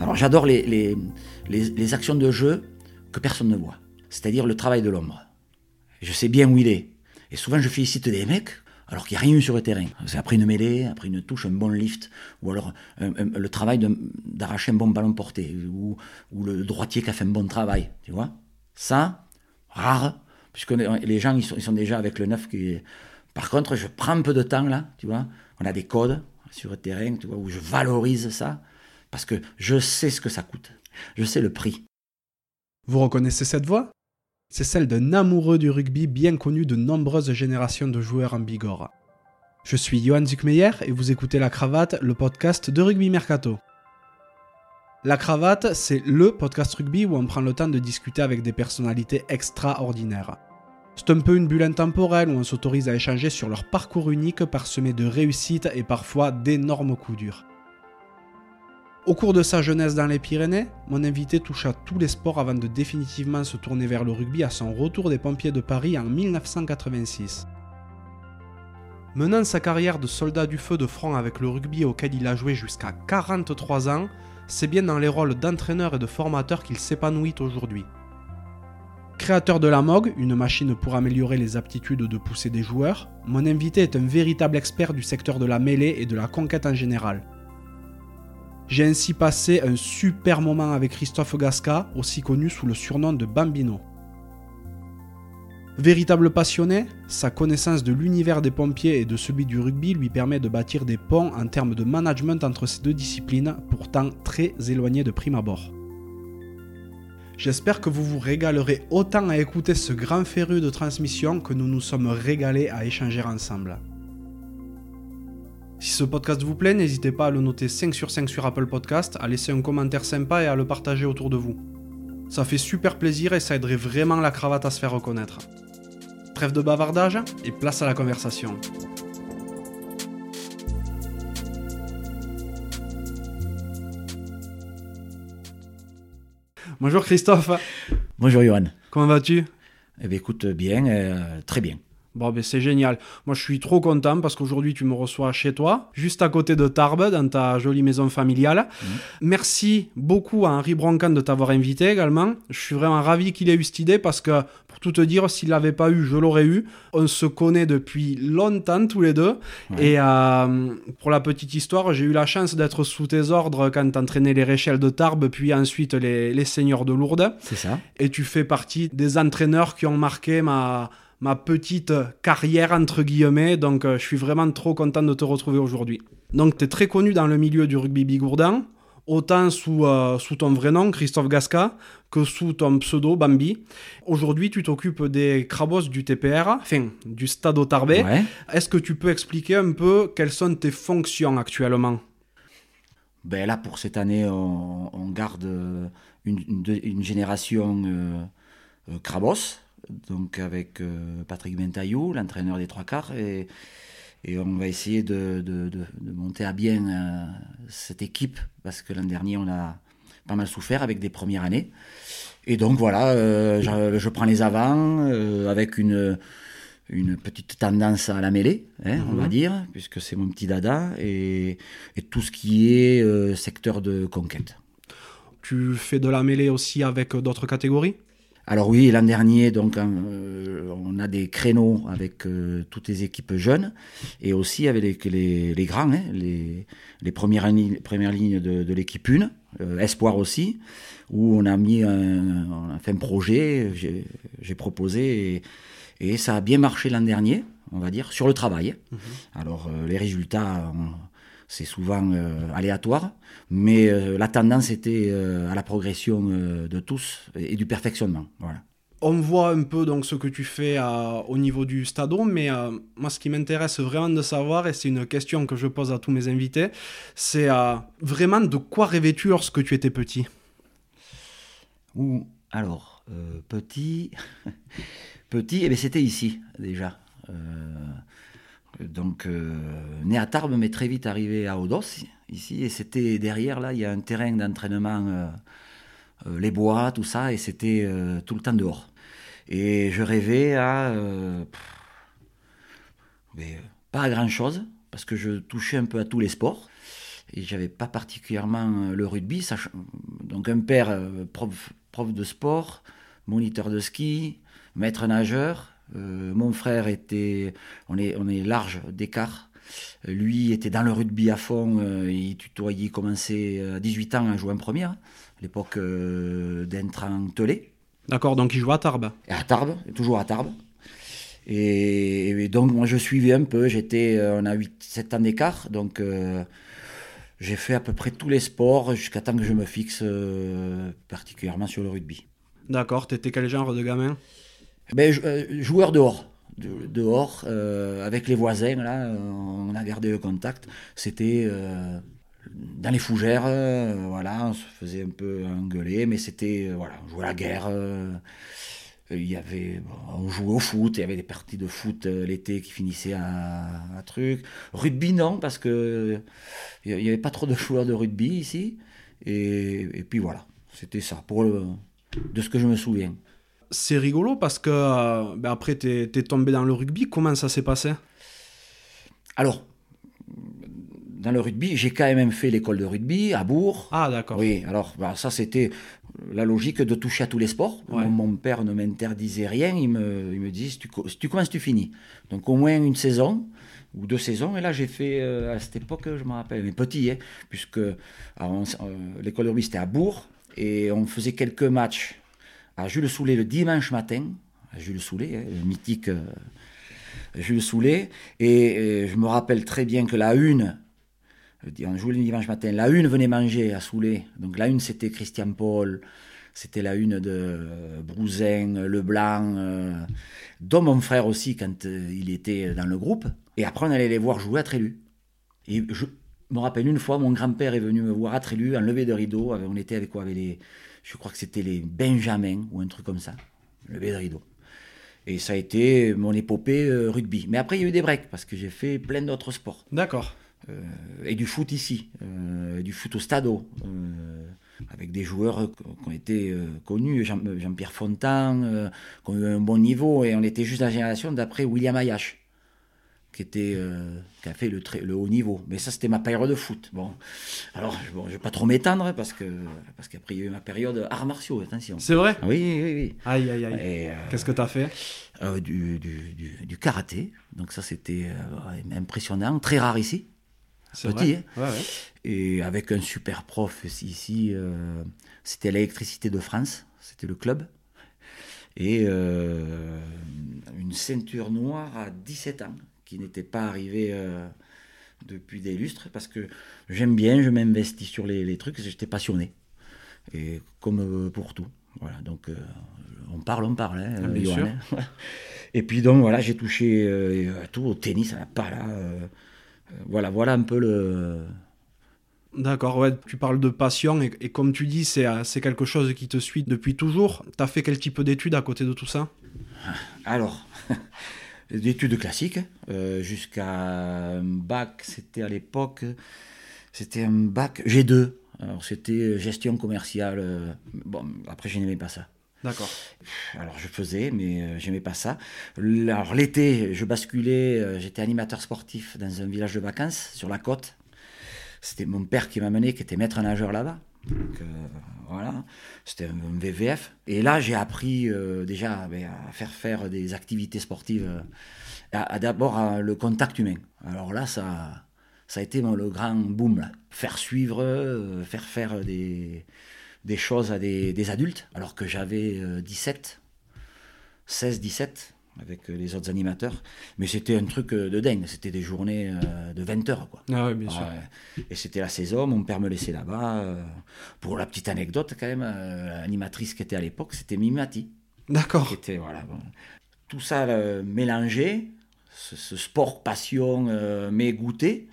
Alors j'adore les, les, les, actions de jeu que personne ne voit, c'est-à-dire le travail de l'ombre. Je sais bien où il est. Et souvent je félicite des mecs alors qu'il n'y a rien eu sur le terrain. C'est après une mêlée, après une touche, un bon lift, ou alors le travail d'arracher un bon ballon porté, ou, le droitier qui a fait un bon travail, tu vois. Ça, rare, puisque les gens, ils sont, déjà avec le neuf. Par contre, je prends un peu de temps là, tu vois. On a des codes sur le terrain, tu vois, où je valorise ça parce que je sais ce que ça coûte. Je sais le prix. Vous reconnaissez cette voix? C'est celle d'un amoureux du rugby bien connu de nombreuses générations de joueurs en Bigorre. Je suis Johan Zuckmeyer et vous écoutez La Cravate, le podcast de Rugby Mercato. La Cravate, c'est le podcast rugby où on prend le temps de discuter avec des personnalités extraordinaires. C'est un peu une bulle intemporelle où on s'autorise à échanger sur leur parcours unique parsemé de réussites et parfois d'énormes coups durs. Au cours de sa jeunesse dans les Pyrénées, mon invité toucha tous les sports avant de définitivement se tourner vers le rugby à son retour des pompiers de Paris en 1986. Menant sa carrière de soldat du feu de front avec le rugby auquel il a joué jusqu'à 43 ans, c'est bien dans les rôles d'entraîneur et de formateur qu'il s'épanouit aujourd'hui. Créateur de la MOG, une machine pour améliorer les aptitudes de pousser des joueurs, mon invité est un véritable expert du secteur de la mêlée et de la conquête en général. J'ai ainsi passé un super moment avec Christophe Gasca, aussi connu sous le surnom de Bambino. Véritable passionné, sa connaissance de l'univers des pompiers et de celui du rugby lui permet de bâtir des ponts en termes de management entre ces deux disciplines, pourtant très éloignées de prime abord. J'espère que vous vous régalerez autant à écouter ce grand féru de transmission que nous nous sommes régalés à échanger ensemble. Si ce podcast vous plaît, n'hésitez pas à le noter 5 sur 5 sur Apple Podcast, à laisser un commentaire sympa et à le partager autour de vous. Ça fait super plaisir et ça aiderait vraiment la cravate à se faire reconnaître. Trêve de bavardage et place à la conversation. Bonjour Christophe. Bonjour Johan. Comment vas-tu? Eh bien écoute, bien, euh, très bien. Bon, ben c'est génial. Moi, je suis trop content parce qu'aujourd'hui, tu me reçois chez toi, juste à côté de Tarbes, dans ta jolie maison familiale. Mhm. Merci beaucoup à Henri Broncan de t'avoir invité également. Je suis vraiment ravi qu'il ait eu cette idée parce que, pour tout te dire, s'il l'avait pas eu, je l'aurais eu. On se connaît depuis longtemps tous les deux. Et euh, pour la petite histoire, j'ai eu la chance d'être sous tes ordres quand t'entraînais les Réchelles de Tarbes, puis ensuite les, les Seigneurs de Lourdes. C'est ça. Et tu fais partie des entraîneurs qui ont marqué ma ma petite carrière entre guillemets. Donc euh, je suis vraiment trop content de te retrouver aujourd'hui. Donc tu es très connu dans le milieu du rugby bigourdan, autant sous, euh, sous ton vrai nom, Christophe Gasca, que sous ton pseudo, Bambi. Aujourd'hui, tu t'occupes des crabos du TPR, enfin, du Stade Tarbé. Est-ce que tu peux expliquer un peu quelles sont tes fonctions actuellement? Ben Là, pour cette année, on, garde une, génération euh, Crabos, donc avec euh, Patrick Bentaillou, l'entraîneur des trois quarts, et, et on va essayer de, de, de, monter à bien euh, cette équipe, parce que l'an dernier, on a pas mal souffert avec des premières années. Et donc voilà, euh, je, prends les avants avec une, une petite tendance à la mêlée, hein, on va mhm. dire, puisque c'est mon petit dada, et, et tout ce qui est secteur de conquête. Tu fais de la mêlée aussi avec d'autres catégories? Alors oui, l'an dernier, donc, euh, on a des créneaux avec euh, toutes les équipes jeunes et aussi avec les, les, grands, hein, les, les, premières, premières lignes de, l'équipe 1, euh, Espoir aussi, où on a mis un, on a fait un projet, j'ai proposé et, et, ça a bien marché l'an dernier, on va dire, sur le travail. Mhm. Alors les résultats c'est souvent euh, aléatoire, mais euh, la tendance était euh, à la progression de tous et, du perfectionnement. Voilà. On voit un peu donc ce que tu fais au niveau du stade, mais moi ce qui m'intéresse vraiment de savoir, et c'est une question que je pose à tous mes invités, c'est vraiment de quoi rêvais-tu lorsque tu étais petit? Ou alors petit, petit, eh c'était ici déjà donc euh, né à Tarbes, mais très vite arrivé à Odos, ici, et c'était derrière, là, il y a un terrain d'entraînement, euh, euh, les bois, tout ça, et c'était tout le temps dehors. Et je rêvais à... mais pas à grand-chose, parce que je touchais un peu à tous les sports. et j'avais pas particulièrement le rugby. Donc un père prof, prof de sport, moniteur de ski, maître nageur. Mon frère était, on est, on est large d'écart. Lui était dans le rugby à fond, il tutoyait, commençait à 18 ans à jouer en première, à l'époque d'Entran Telé. D'accord, donc il joue à Tarbes. à Tarbes, toujours à Tarbes. Et, donc moi je suivais un peu, j'étais, euh, on a 8-7 ans d'écart, donc euh, j'ai fait à peu près tous les sports jusqu'à temps que je me fixe euh, particulièrement sur le rugby. D'accord, t'étais quel genre de gamin? Ben, Joueur dehors. dehors, avec les voisins, là, on a gardé le contact. C'était dans les fougères, voilà, on se faisait un peu engueuler, mais c'était, voilà, on jouait à la guerre. Euh, il y avait, on jouait au foot, il y avait des parties de foot euh, l'été qui finissaient à, un truc. Rugby, non, parce que il n'y avait pas trop de joueurs de rugby ici. Et, puis voilà, c'était ça, pour de ce que je me souviens. C'est rigolo parce que euh, ben après, tu es, tombé dans le rugby. Comment ça s'est passé? Alors, dans le rugby, j'ai quand même fait l'école de rugby à Bourg. Ah, d'accord. Oui, alors bah, ça, c'était la logique de toucher à tous les sports. Mon, père ne m'interdisait rien. Il me, il me dit si tu, tu, commences, tu finis. Donc au moins une saison ou deux saisons. Et là, j'ai fait, euh, à cette époque, je me rappelle, mais petit, hein, puisque euh, l'école de rugby, c'était à Bourg. Et on faisait quelques matchs à Jules Soulet le dimanche matin. Jules Soulet, hein, le mythique euh, Jules Soulet. Et, je me rappelle très bien que la une on jouait le dimanche matin. La une venait manger à Soulet. Donc la une, c'était Christian Paul. C'était la une de Brouzen, Leblanc, euh, dont mon frère aussi quand euh, il était dans le groupe. Et après, on allait les voir jouer à Trélu. Et je me rappelle une fois, mon grand-père est venu me voir à Trélu en levée de rideau. On était avec quoi avec les, Je crois que c'était les Benjamins ou un truc comme ça. Levée de rideau. Et ça a été mon épopée euh, rugby. Mais après, il y a eu des breaks parce que j'ai fait plein d'autres sports. D'accord. Euh, et du foot ici, euh, du foot au stade, euh, avec des joueurs qui ont été connus, Jean-Pierre Fontan, qui ont eu un bon niveau, et on était juste la génération d'après William Ayache qui était qui a fait le, le haut niveau. Mais ça, c'était ma période de foot. Bon, alors bon, je vais pas trop m'étendre parce que parce qu'après il y a eu ma période arts martiaux. Attention. C'est vrai? Oui, oui, oui. Aïe, aïe, aïe. Qu'est-ce que tu as fait du, du, du, karaté. Donc ça, c'était impressionnant, très rare ici petit. Hein. Et avec un super prof ici, euh, c'était l'électricité de France, c'était le club. Et euh, une ceinture noire à 17 ans, qui n'était pas arrivée euh, depuis des lustres, parce que j'aime bien, je m'investis sur les, trucs, j'étais passionné. Et comme pour tout. Voilà, donc on parle, on parle. Hein, ah, Et puis donc voilà, j'ai touché à tout, au tennis, pas là voilà, voilà un peu le. D'accord, ouais, tu parles de passion et, comme tu dis, c'est, c'est quelque chose qui te suit depuis toujours. Tu as fait quel type d'études à côté de tout ça? Alors, des études classiques, euh, jusqu'à un bac, c'était à l'époque, c'était un bac G2. Alors c'était gestion commerciale. Euh, bon, après je n'aimais pas ça. D'accord. Alors je faisais, mais euh, j'aimais pas ça. Alors l'été, je basculais, euh, j'étais animateur sportif dans un village de vacances sur la côte. C'était mon père qui m'a mené, qui était maître nageur là-bas. Donc euh, voilà, c'était un, VVF. Et là, j'ai appris déjà ben, à faire faire des activités sportives, à, d'abord le contact humain. Alors là, ça, a été le grand boom. Faire suivre, faire faire des des choses à des, adultes, alors que j'avais 17, 16, 17 avec euh, les autres animateurs. Mais c'était un truc euh, de dingue. C'était des journées euh, de 20 heures. Quoi. Ah oui, bien sûr. Et c'était la saison. Mon père me laissait là-bas. Pour la petite anecdote, quand même, l'animatrice qui était à l'époque, c'était Mimati. D'accord. Était, voilà, Tout ça mélangé, ce, ce, sport passion, mais goûté,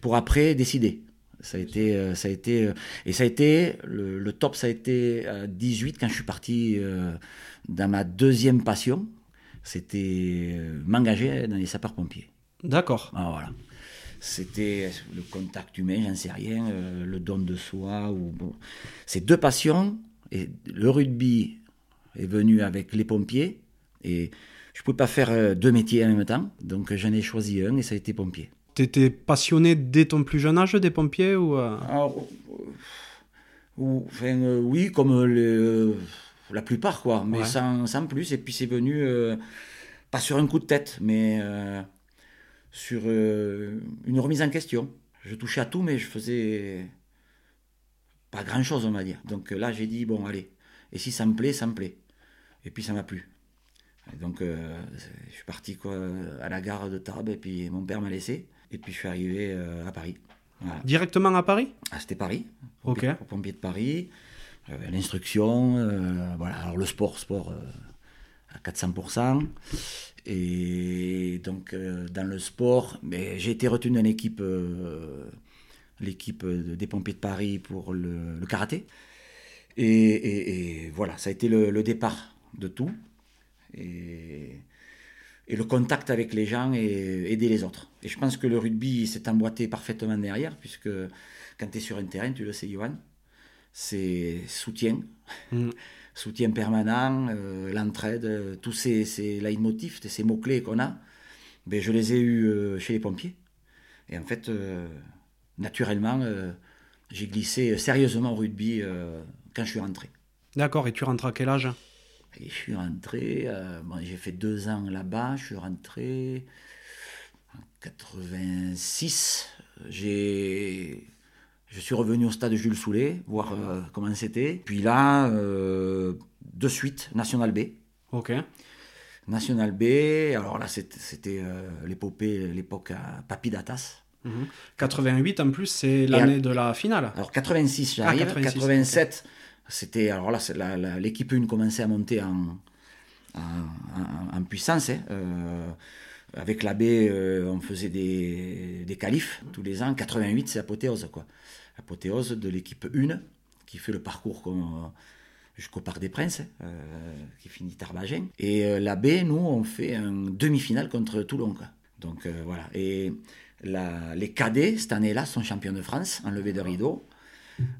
pour après décider. Ça a été, ça a été, et ça a été, le, top, ça a été à 18 quand je suis parti dans ma deuxième passion. C'était m'engager dans les sapeurs-pompiers. D'accord. Ah, voilà. C'était le contact humain, j'en sais rien, le don de soi. Ou, bon. C'est deux passions. Et le rugby est venu avec les pompiers. Et je ne pouvais pas faire deux métiers en même temps. Donc j'en ai choisi un et ça a été pompier. T'étais passionné dès ton plus jeune âge des pompiers ou euh, Alors, euh, ou- enfin, euh, oui, comme le- la plupart, quoi, mais Ouais. sans, sans plus. Et puis c'est venu, euh, pas sur un coup de tête, mais euh, sur euh, une remise en question. Je touchais à tout, mais je faisais pas grand-chose, on va dire. Donc là, j'ai dit, bon, allez, et si ça me plaît, ça me plaît. Et puis ça m'a plu. Et donc je suis parti quoi, à la gare de Tarbes, et puis mon père m'a laissé. Et puis je suis arrivé à Paris. Voilà. directement à Paris? Ah, c'était Paris, au Ok. pompier- au pompier de Paris. Euh, L'instruction, euh, voilà. Alors le sport, sport euh, à 400%. Et donc dans le sport, mais j'ai été retenu dans l'équipe, l'équipe de- des pompiers de Paris pour le, karaté. Et, voilà, ça a été le, le départ de tout. Et, et le contact avec les gens et aider les autres. Et je pense que le rugby s'est emboîté parfaitement derrière, puisque quand tu es sur un terrain, tu le sais, Johan, c'est soutien, Mm. soutien permanent, euh, l'entraide, euh, tous ces, ces leitmotifs, ces mots-clés qu'on a, ben, je les ai eus euh, chez les pompiers. Et en fait, naturellement, j'ai glissé sérieusement au rugby quand je suis rentré. D'accord, et tu rentres à quel âge? Et je suis rentré, euh, bon, j'ai fait deux ans là-bas, je suis rentré en 86. J'ai, je suis revenu au stade Jules Soulet, voir euh, comment c'était. Puis là, euh, de suite, National B. Ok. National B, alors là, c'était, euh, l'épopée, l'époque à Papy Datas. Mhm. 88 en plus, c'est l'année de la finale. Alors 86, j'arrive. 86, 87, c'était. Alors là, l'équipe 1 commençait à monter en, en, en- en puissance. hein. Avec la B, euh, on faisait des, des qualifs tous les ans. 88, c'est apothéose, quoi. Apothéose de l'équipe 1 qui fait le parcours comme, jusqu'au Parc des Princes, euh, qui finit Tarbagin. Et euh, la B, nous, on fait un demi-finale contre Toulon. Quoi. Donc euh, voilà. Et la- les cadets, cette année-là, sont champions de France en levée de rideau,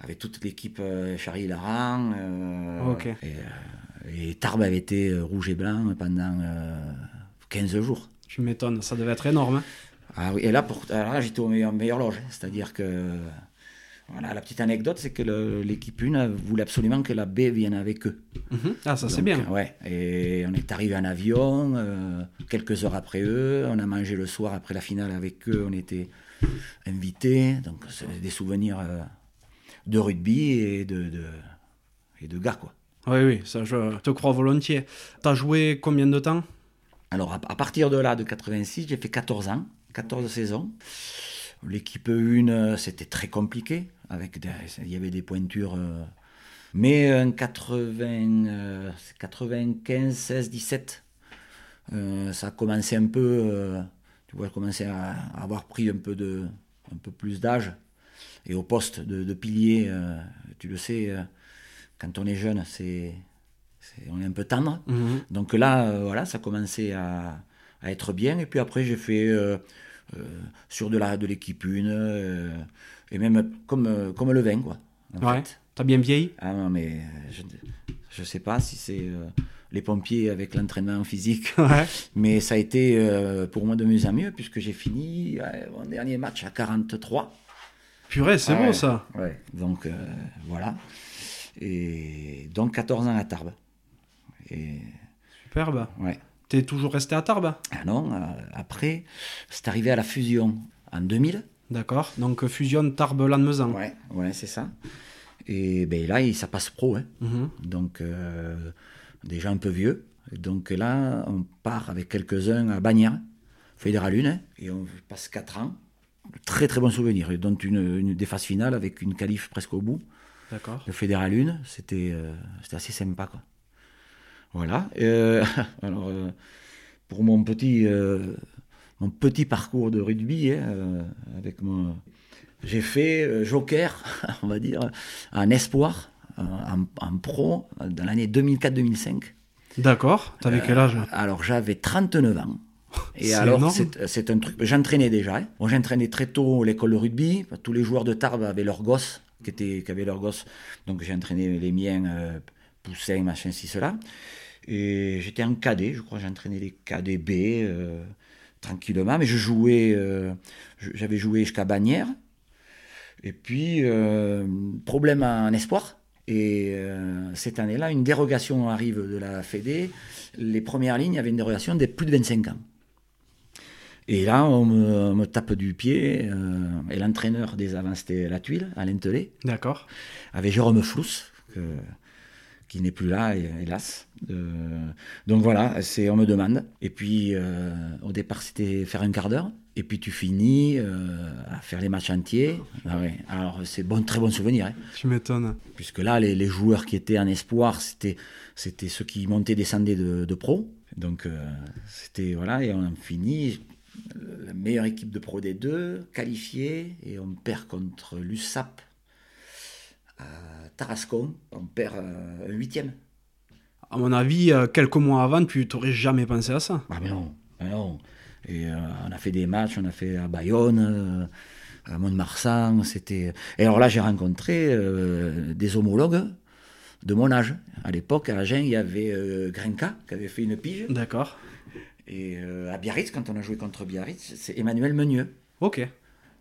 avec toute l'équipe euh, Charlie Laran. euh, et, euh, et Tarbes avait été euh, rouge et blanc pendant euh, 15 jours. Tu m'étonnes, ça devait être énorme. hein. Ah oui, et là, pour, alors là j'étais au meilleur, meilleur loge. C'est-à-dire que. Voilà, la petite anecdote, c'est que l'équipe 1 voulait absolument que la B vienne avec eux. Mhm. Ah, ça c'est bien. Ouais, et on est arrivé en avion, euh, quelques heures après eux, on a mangé le soir après la finale avec eux, on était invités, donc c'est des souvenirs euh, de rugby et de, de- et de gars, quoi. Oui, oui, ça je te crois volontiers. T'as joué combien de temps? Alors, à, à partir de là, de 86, j'ai fait 14 ans, 14 saisons. L'équipe 1, euh, c'était très compliqué. Avec des- il y avait des pointures. euh, mais en 80, euh, 95, 16, 17, euh, ça a commencé un peu. euh, tu vois, commencer à, à avoir pris un peu, de, un peu plus d'âge. Et au poste de, de pilier, euh, tu le sais, quand on est jeune, c'est, on est un peu tendre. Mhm. Donc là, voilà, ça commençait à, à être bien. Et puis après, j'ai fait sur de la de l'équipe une, euh, et même comme, euh, comme le vin, quoi. en Ouais. T'as bien vieilli? Ah non, mais je ne sais pas si c'est euh, les pompiers avec l'entraînement physique, Ouais. mais ça a été euh, pour moi de mieux en mieux, puisque j'ai fini mon dernier match à 43. Purée, c'est bon ça. Ouais. Donc euh, voilà. Et donc 14 ans à Tarbes. Et Superbe. ouais. T'es toujours resté à Tarbes? Ah non, euh, après, c'est arrivé à la fusion en 2000. D'accord. Donc fusion Tarbes-Lannemezan. Ouais, ouais, c'est ça. Et ben là, ça passe pro. Hein. Mhm. Donc, euh, déjà un peu vieux. Donc là, on part avec quelques-uns à Bagnères, Fédéral 1, hein, et on passe 4 ans. Très très bon souvenir, dont une, une des phases finales avec une qualif presque au bout. D'accord. Le Fédéral 1, c'était euh, c'était assez sympa. Quoi. Voilà. Euh, alors, euh, pour mon petit, euh, mon petit parcours de rugby, hein, avec mon, j'ai fait joker, on va dire, en espoir, en, en pro, dans l'année 2004-2005. D'accord. T'avais quel âge Alors j'avais 39 ans. Et C'est alors, c'est un truc. J'entraînais déjà. hein. Moi, j'entraînais très tôt l'école de rugby. Tous les joueurs de Tarbes avaient leurs gosses, qui, étaient, qui avaient leurs gosses. Donc, j'ai entraîné les miens, poussins, machin, ci, cela. Et j'étais en cadet, je crois. J'entraînais les cadets B. euh, tranquillement. Mais je jouais, euh, j'avais joué jusqu'à Bagnères. Et puis, euh, problème en espoir. Et cette année-là, une dérogation arrive de la Fédé. Les premières lignes avaient une dérogation des plus de 25 ans. Et là, on me, on me tape du pied. et l'entraîneur des avants, c'était La Tuile, Alain Tellet D'accord. avec Jérôme Flouss, que- qui n'est plus là, hé- hélas. Euh, donc voilà, c'est on me demande. Et puis euh, au départ, c'était faire un quart d'heure. Et puis tu finis euh, à faire les matchs entiers. Ah ouais. Alors c'est bon, très bon souvenir. hein. Tu m'étonnes. Puisque là, les, les joueurs qui étaient en espoir, c'était, c'était ceux qui montaient, descendaient de, de pro. Donc, c'était, voilà, et on en finit. La meilleure équipe de pro des deux, qualifiée, et on perd contre l'USAP à Tarascon. On perd euh, un huitième. À mon avis, euh, quelques mois avant, tu t'aurais jamais pensé à ça. Ah, mais non, ah non. Et euh, on a fait des matchs, on a fait à Bayonne, à Mont-de-Marsan. C'était... Et alors là, j'ai rencontré euh, des homologues de mon âge. À l'époque, à Agen, il y avait euh, Grenka qui avait fait une pige. D'accord. Et à Biarritz, quand on a joué contre Biarritz, c'est Emmanuel Meunieux. Ok.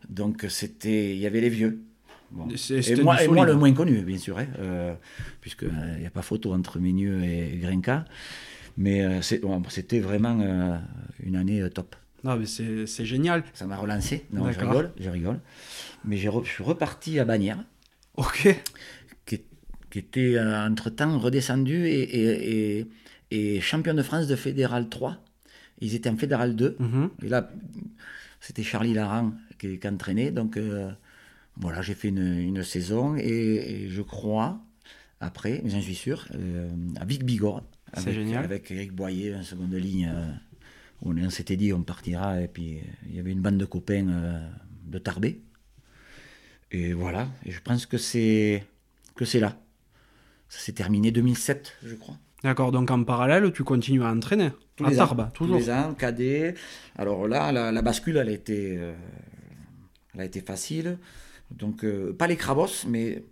Donc c'était, il y avait les vieux. Bon. C'est- Et moi, et le moins connu, bien sûr, hein, euh, puisqu'il n'y a pas photo entre Meunieux et Grenka. Mais euh, c'était vraiment euh, une année euh, top. Non, mais c'est génial. Ça m'a relancé. Non, je rigole, je rigole. Mais j'ai re- je suis reparti à Bagnères, Ok. qui, qui était euh, entre-temps redescendu et, et, et- et champion de France de Fédéral 3. Ils étaient en Fédéral 2. Mhm. Et là, c'était Charlie Laran qui, qui entraînait. Donc euh, voilà, j'ai fait une, une saison et, et je crois, après, mais j'en suis sûr, euh, à Vic Bigorre. C'est avec, génial. Avec Eric Boyer en seconde ligne. euh, où on, on s'était dit on partira. Et puis euh, il y avait une bande de copains euh, de Tarbé. Et voilà, et je pense que c'est que c'est là. Ça s'est terminé 2007, je crois. D'accord, donc en parallèle, tu continues à entraîner Tous À les ans. Tarbes, toujours. Tous les ans, cadet. Alors là, la, la bascule, elle a été, euh, elle a été facile. Donc, euh, pas les crabos, mais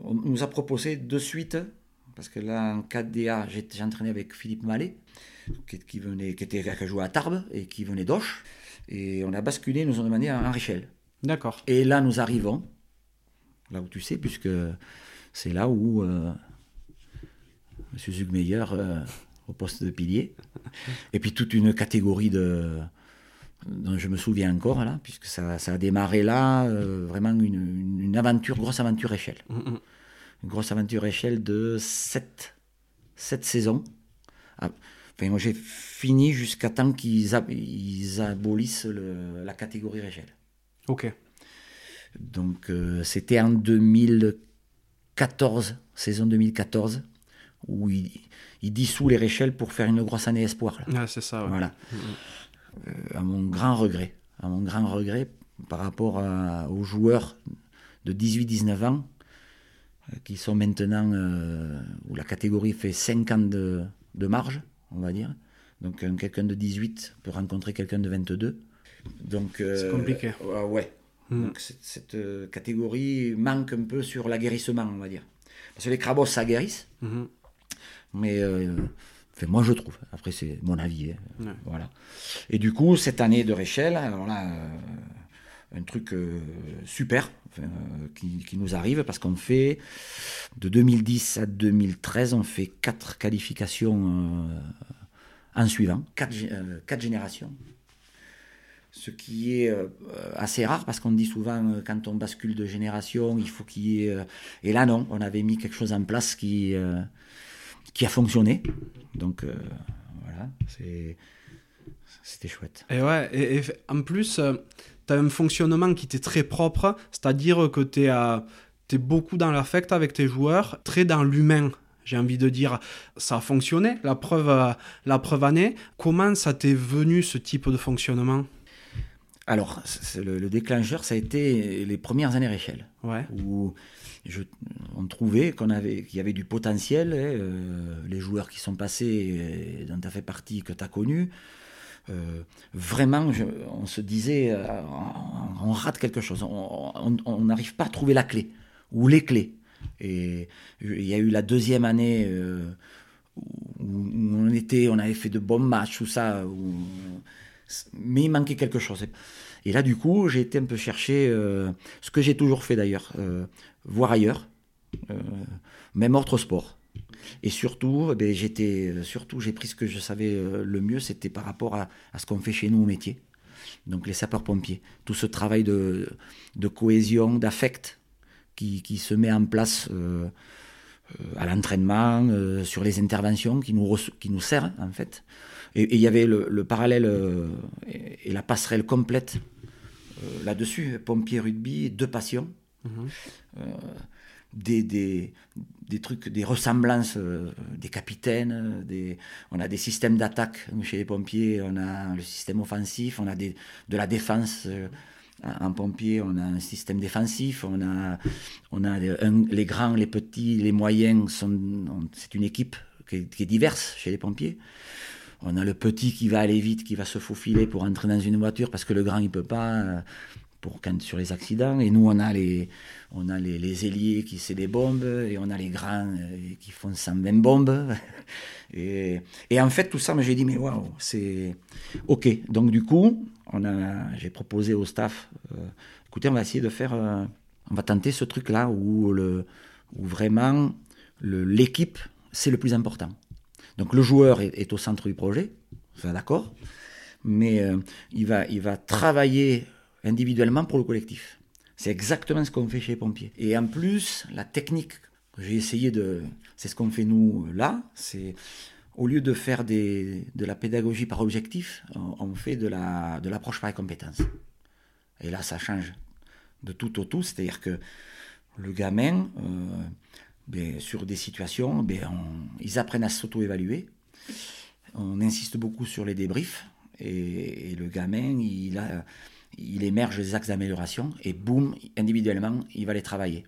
on nous a proposé de suite, parce que là, en KDA, j'ai j'ai entraîné avec Philippe Mallet, qui, qui venait, qui, était, qui joué à Tarbes et qui venait d'Auch. Et on a basculé, ils nous ont demandé à Henrichel. D'accord. Et là, nous arrivons, là où tu sais, puisque c'est là où euh, M. Zugmeyer, euh, au poste de pilier, et puis toute une catégorie de dont je me souviens encore là, puisque ça, ça a démarré là, euh, vraiment une, une- aventure, grosse aventure échelle. Mhm. Une grosse aventure échelle de 7, saisons. Ah, Enfin, moi j'ai fini jusqu'à temps qu'ils ab- ils abolissent le- la catégorie échelle. Ok. Donc euh, c'était en 2014, saison 2014, où il, il dissout les Réchelles pour faire une grosse année espoir. là. Ouais, c'est ça. ouais. Voilà. Euh, à mon grand regret. À mon grand regret par rapport à- aux joueurs de 18-19 ans euh, qui sont maintenant euh, où la catégorie fait 5 ans de, de marge, on va dire. Donc un- quelqu'un de 18 peut rencontrer quelqu'un de 22. Donc euh, C'est compliqué. ouais, ouais. Mm. Donc cette, euh, catégorie manque un peu sur l'aguerrissement, on va dire. Parce que les crabos s'aguerrissent, Mhm. mais euh, enfin, moi je trouve. Après c'est mon avis. hein. Ouais. Voilà. Et du coup cette année de Réchelle, alors là euh, un truc euh, super enfin, euh, qui, qui nous arrive parce qu'on fait de 2010 à 2013, on fait quatre qualifications en suivant, quatre, quatre générations. Ce qui est assez rare parce qu'on dit souvent quand on bascule de génération, il faut qu'il y ait. Et là, non, on avait mis quelque chose en place qui, qui a fonctionné. Donc euh, voilà, c'était chouette. Et ouais, et, et en plus, tu as un fonctionnement qui t'est très propre, c'est-à-dire que tu es, beaucoup dans l'affect avec tes joueurs, très dans l'humain. J'ai envie de dire, ça a fonctionné, la preuve, euh, la preuve en est. Comment ça t'est venu ce type de fonctionnement? Alors, le, le déclencheur, ça a été les premières années Réchelle. Ouais, où on trouvait qu'on avait, qu'il y avait du potentiel. hein, euh, les joueurs qui sont passés, euh, dont tu as fait partie, que tu as connu, euh, vraiment, on se disait, on, rate quelque chose. On- n'arrive pas à trouver la clé, ou les clés. Et il y a eu la deuxième année où, on était, on avait fait de bons matchs, tout ça, mais il manquait quelque chose. Et là, du coup, j'ai été un peu chercher ce que j'ai toujours fait d'ailleurs, euh, voir ailleurs, euh, même autre sport. Et surtout, eh j'étais, surtout, j'ai pris ce que je savais le mieux, c'était par rapport à, ce qu'on fait chez nous au métier. Donc les sapeurs-pompiers, tout ce travail de, cohésion, d'affect qui, se met en place à l'entraînement, sur les interventions, qui nous, qui sert en fait. Et il y avait le, parallèle et, la passerelle complète euh, là-dessus, pompier rugby, deux passions. Mhm. Euh, des, des, des, trucs, des ressemblances euh, des capitaines, des, on a des systèmes d'attaque chez les pompiers, on a le système offensif, on a des, de la défense en pompier, on a un système défensif, on a, on a les grands, les petits, les moyens, c'est une équipe qui qui est, diverse chez les pompiers. On a le petit qui va aller vite, qui va se faufiler pour entrer dans une voiture parce que le grand il peut pas euh, pour sur les accidents. Et nous on a les on a les, ailiers qui c'est des bombes et on a les grands euh, qui font 120 bombes. Et, et en fait tout ça, j'ai dit mais waouh c'est ok. Donc du coup j'ai proposé au staff euh, écoutez on va essayer de faire on va tenter ce truc là où où vraiment l'équipe c'est le plus important. Donc le joueur est, au centre du projet, ça d'accord, mais euh, il, va, il va travailler individuellement pour le collectif. C'est exactement ce qu'on fait chez les pompiers. Et en plus, la technique que j'ai essayé de... C'est ce qu'on fait nous là, c'est au lieu de faire de la pédagogie par objectif, on, fait de l'approche par les compétences. Et là, ça change de tout au tout, c'est-à-dire que le gamin, euh, ben, sur des situations, ben, ils apprennent à s'auto-évaluer. On insiste beaucoup sur les débriefs. Et, le gamin, il, a, il émerge des axes d'amélioration. Et boum, individuellement, il va les travailler.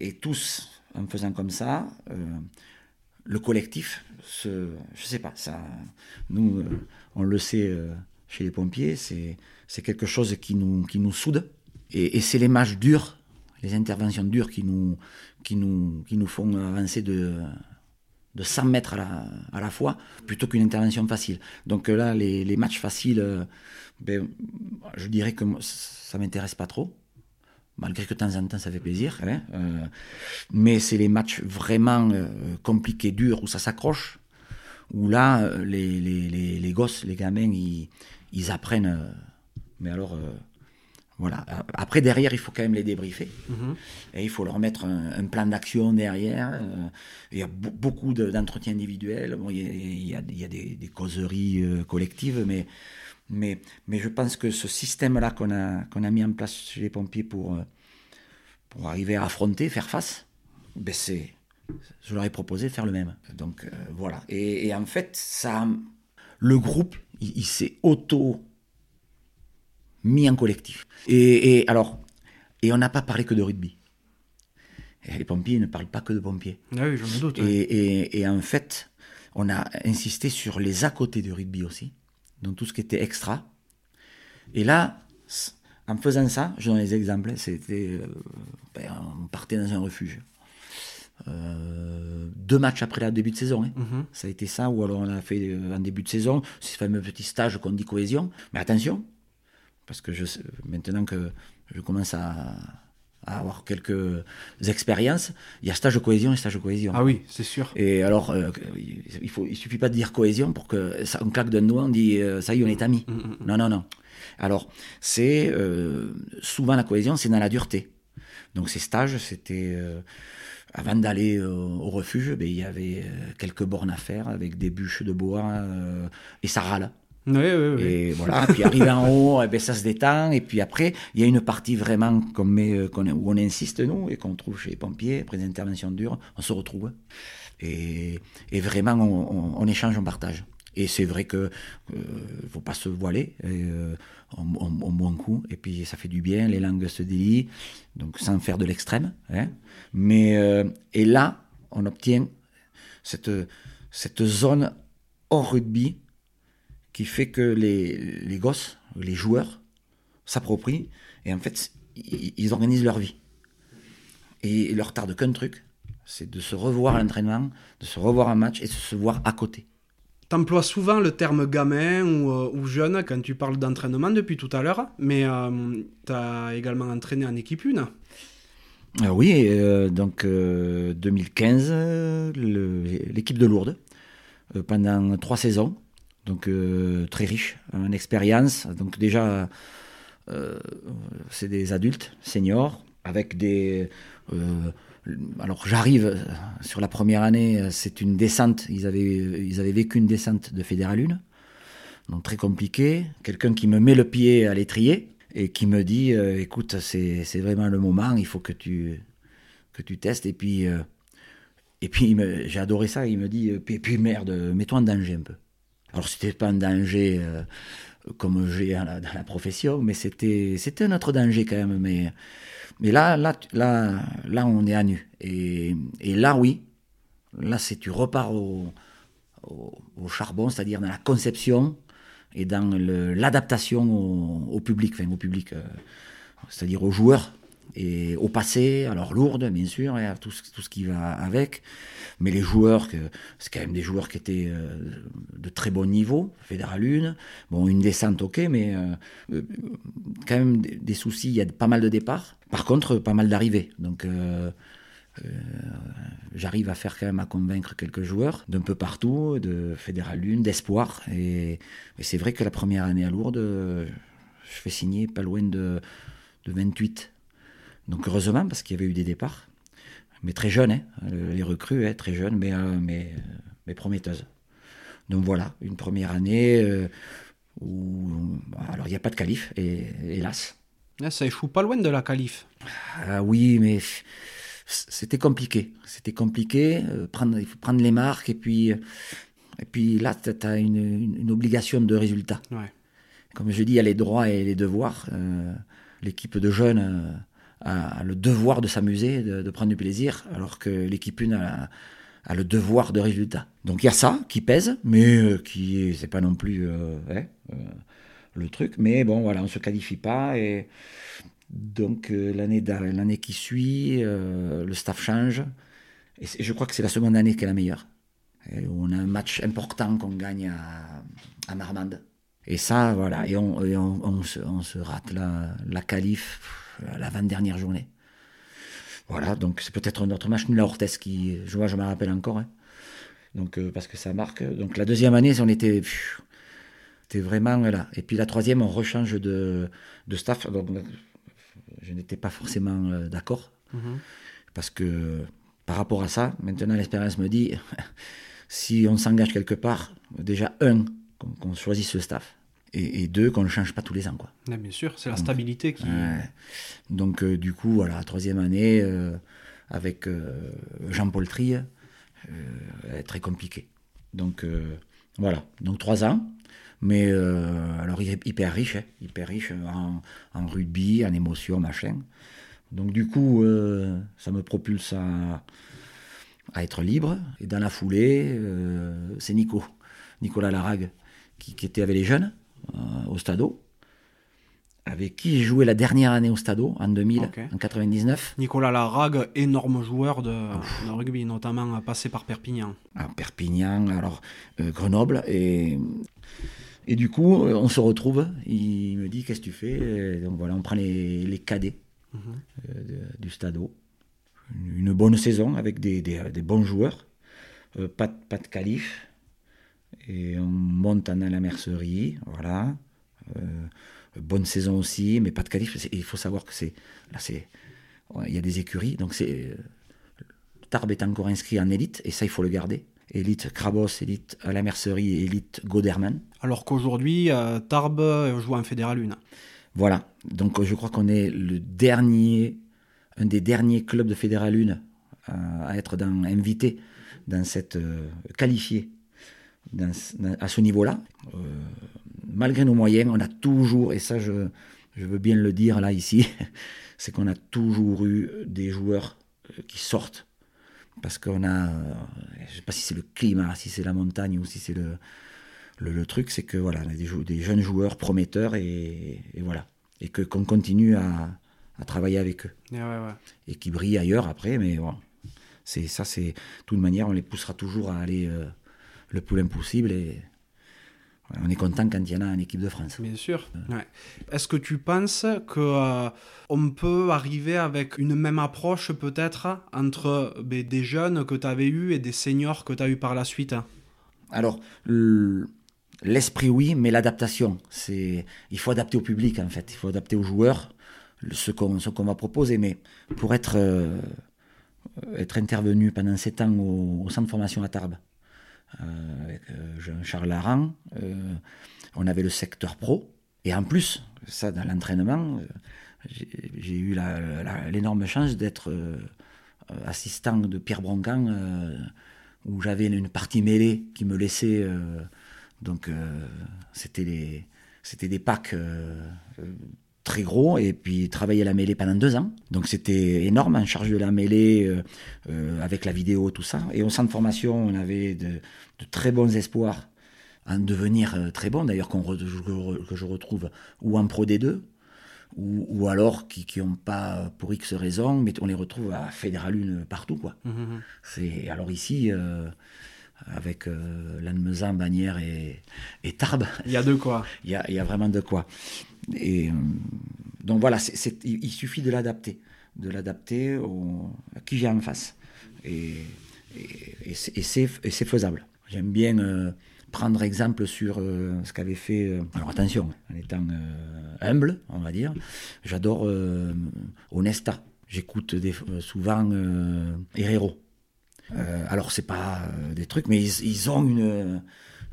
Et tous, en faisant comme ça, euh, le collectif, se, je sais pas, ça, nous, euh, on le sait euh, chez les pompiers, c'est, quelque chose qui nous, qui nous soude. Et, c'est les matchs durs les interventions dures qui nous, qui nous, qui nous font avancer de, de 100 mètres à la, à la fois, plutôt qu'une intervention facile. Donc là, les, les matchs faciles, ben, je dirais que ça m'intéresse pas trop, malgré que de temps en temps ça fait plaisir. Hein, euh, mais c'est les matchs vraiment euh, compliqués, durs, où ça s'accroche, où là, les, les, les, les, gosses, les gamins, ils, ils apprennent. mais alors voilà. Après, derrière, il faut quand même les débriefer. Mhm. Et il faut leur mettre un, plan d'action derrière. Euh, il y a beaucoup d'entretiens individuels. il, y a, des, causeries euh, collectives, mais, mais, mais je pense que ce système-là qu'on a, qu'on a mis en place chez les pompiers pour, euh, pour arriver à affronter, faire face, ben c'est, je leur ai proposé de faire le même. Donc voilà. Et, en fait, ça, le groupe, il s'est auto mis en collectif. Et, alors, et on n'a pas parlé que de rugby. les pompiers ne parlent pas que de pompiers. Ah oui, je me doute. Et, en fait, on a insisté sur les à côté de rugby aussi, donc tout ce qui était extra. Et là, en faisant ça, je donne des exemples, c'était, euh, ben, on partait dans un refuge. Euh, deux matchs après le début de saison. Hein. Mhm. Ça a été ça, ou alors on a fait euh, en début de saison, ce fameux petit stage qu'on dit cohésion. Mais attention, parce que je, maintenant que je commence à, avoir quelques expériences, il y a stage de cohésion et stage de cohésion. Ah oui, c'est sûr. Et alors, euh, il faut, il suffit pas de dire cohésion pour que ça, on claque d'un doigt, on dit euh, ça y est, on est amis. Mm, mm, mm. Non, non, non. Alors, c'est euh, souvent la cohésion, c'est dans la dureté. Donc ces stages, c'était avant d'aller au refuge, ben, il y avait quelques bornes à faire avec des bûches de bois et ça râle. Oui, oui, oui. Et voilà, puis arrivé en haut, eh ben, ça se détend. Et puis après, il y a une partie vraiment qu'on euh, où on insiste, nous, et qu'on trouve chez les pompiers, après des interventions dures, on se retrouve. Et, et vraiment, on, échange, on partage. Et c'est vrai que ne euh, faut pas se voiler, et, euh, on, on, boit un coup, et puis ça fait du bien, les langues se délient, donc sans faire de l'extrême. Hein. Mais, euh, et là, on obtient cette, cette zone hors rugby, qui fait que les, les gosses, les joueurs, s'approprient et en fait, ils, organisent leur vie. Et il leur tarde qu'un truc, c'est de se revoir à l'entraînement, de se revoir un match et de se voir à côté. T'emploies souvent le terme gamin ou, euh, ou jeune quand tu parles d'entraînement depuis tout à l'heure, mais euh, tu as également entraîné en équipe une. Ah oui, euh, donc euh, 2015, euh, le- l'équipe de Lourdes, euh, pendant trois saisons, donc euh, très riche en expérience. Donc déjà, euh, c'est des adultes, seniors, avec des... euh, alors j'arrive sur la première année, c'est une descente, ils avaient, ils avaient vécu une descente de Fédéral 1, donc très compliqué. Quelqu'un qui me met le pied à l'étrier et qui me dit écoute, c'est vraiment le moment, il faut que tu, que tu testes. Et puis, et puis j'ai adoré ça, il me dit puis, puis merde, mets-toi en danger un peu. Alors c'était pas un danger euh, comme j'ai dans la, profession, mais c'était c'était un autre danger quand même. Mais, mais là, là, là, là, on est à nu. Et, et là, oui, là, c'est tu repars au, au, charbon, c'est-à-dire dans la conception et dans l'adaptation au, au public, enfin au public, euh, c'est-à-dire aux joueurs et au passé, alors lourde bien sûr, et à tout, ce- qui va avec, mais les joueurs, c'est quand même des joueurs qui étaient euh, de très bon niveau, Fédéral 1, bon une descente ok, mais euh, euh, quand même des, soucis, il y a pas mal de départs, par contre pas mal d'arrivées, donc j'arrive à faire quand même à convaincre quelques joueurs d'un peu partout, de Fédéral 1, d'espoir. Et, c'est vrai que la première année à Lourdes, je fais signer pas loin de 28. Donc heureusement, parce qu'il y avait eu des départs. Mais très jeunes, hein, les recrues, hein, très jeunes, mais, euh, mais, euh, mais prometteuses. Donc voilà, une première année euh, où. Alors il n'y a pas de qualif, et, hélas. Là, ça échoue pas loin de la qualif. Ah oui, mais c'était compliqué. C'était compliqué. euh, prendre, il faut prendre les marques et puis, et puis là, tu as une, une- une obligation de résultat. Ouais. Comme je dis, il y a les droits et les devoirs. Euh, L'équipe de jeunes le devoir de s'amuser, de, prendre du plaisir, alors que l'équipe 1 a, le devoir de résultat. Donc il y a ça qui pèse, mais euh, qui est- c'est pas non plus euh, ouais, euh, le truc. Mais bon, voilà, on se qualifie pas et donc l'année l'année qui suit, le staff change. Et je crois que c'est la seconde année qui est la meilleure. Et on a un match important qu'on gagne à, Marmande. Et ça, voilà, et on se rate la, la qualif pff, à l'avant-dernière journée. Voilà, donc c'est peut-être un autre match nul à Orthez qui, je vois, je me rappelle encore. hein. Donc, euh, parce que ça marque. Donc la deuxième année, on était, pff, vraiment là. Et puis la troisième, on rechange de, de staff. Donc, je n'étais pas forcément euh, d'accord. Mhm. Parce que par rapport à ça, maintenant l'expérience me dit, si on s'engage quelque part, déjà, un, qu'on qu'on choisisse le staff, et, et deux, qu'on ne change pas tous les ans. Quoi. Ouais, bien sûr, c'est la stabilité qui. Donc euh, du coup, voilà, troisième année, euh, avec euh, Jean-Paul euh, très compliqué. Donc voilà, donc trois ans. Mais alors hy- hyper riche, hein, hyper riche en, en rugby, en émotion, machin. Donc du coup, ça me propulse à, à être libre. Et dans la foulée, c'est Nico, Nicolas Larague, qui, qui était avec les jeunes au Stadeau, avec qui j'ai joué la dernière année au Stadeau, en 2000, Ok. en 99, Nicolas Larague, énorme joueur de, de rugby, notamment euh, passé par Perpignan. à Perpignan, alors euh, Grenoble. Et, et du coup, euh, on se retrouve. Il me dit Qu'est-ce que tu fais? Et Donc voilà, on prend les, les cadets Mhm. euh, de- du Stadeau. Une, une bonne saison avec des, des- des bons joueurs. Euh, pas, de- pas de qualif. Et on monte en la mercerie. Voilà. Euh, bonne saison aussi, mais pas de qualif. Il faut savoir que c'est. Là, c'est. Il y a des écuries. Donc c'est. euh, Tarbes est encore inscrit en élite, et ça, il faut le garder. Élite Krabos, élite à la mercerie, élite Goderman. Alors qu'aujourd'hui, euh, Tarbes joue en Fédéral 1. Voilà. Donc je crois qu'on est le dernier, un des derniers clubs de Fédéral 1 à, à être dans, invité dans cette euh, qualifié dans ce- dans- à ce niveau-là. Euh, malgré nos moyens, on a toujours, et ça je, je veux bien le dire là ici, c'est qu'on a toujours eu des joueurs euh, qui sortent. Parce qu'on a, euh, je ne sais pas si c'est le climat, si c'est la montagne ou si c'est le, le, le truc, c'est que voilà, on a des, jeunes joueurs prometteurs et, et voilà. Et que qu'on continue à, à travailler avec eux. Et ouais, ouais. Et qui brillent ailleurs après, mais bon. C'est, ça, c'est. De toute manière, on les poussera toujours à aller euh, le plus impossible et on est content quand il y en a en équipe de France. Bien sûr. Ouais. Est-ce que tu penses que euh, on peut arriver avec une même approche peut-être entre ben, des jeunes que tu avais eus et des seniors que tu as eu par la suite? Alors, l'esprit oui, mais l'adaptation, c'est il faut adapter au public en fait, il faut adapter aux joueurs ce qu'on qu'on va proposer. Mais pour être euh, être intervenu pendant sept ans au centre de formation à Tarbes, avec euh, Jean-Charles Laran. Euh, on avait le secteur pro. Et en plus, ça, dans l'entraînement, j'ai eu l'énorme chance d'être assistant de Pierre Broncan, où j'avais une partie mêlée qui me laissait. donc, c'était des, c'était des packs très gros et puis travailler la mêlée pendant deux ans. Donc c'était énorme en charge de la mêlée euh, euh, avec la vidéo, tout ça. Et au centre de formation, on avait de, très bons espoirs en devenir euh, très bon, d'ailleurs qu'on que je retrouve ou en Pro D2 ou, ou alors qui n'ont pas pour X raisons, mais on les retrouve à Fédéral 1 partout. Quoi. Mmh, mmh, mmh. C'est, alors ici, avec euh, Lannemezan, Bagnères et, et, Tarbes. Il y a de quoi. Il y a, il y a vraiment de quoi. Et euh, donc voilà, il suffit de l'adapter, de l'adapter à qui j'ai en face. Et, et, c'est faisable. J'aime bien euh, prendre exemple sur euh, ce qu'avait fait. alors attention, en étant humble, on va dire, j'adore Honesta. J'écoute souvent Herrero. Euh, alors, c'est pas des trucs, mais ils, ont une,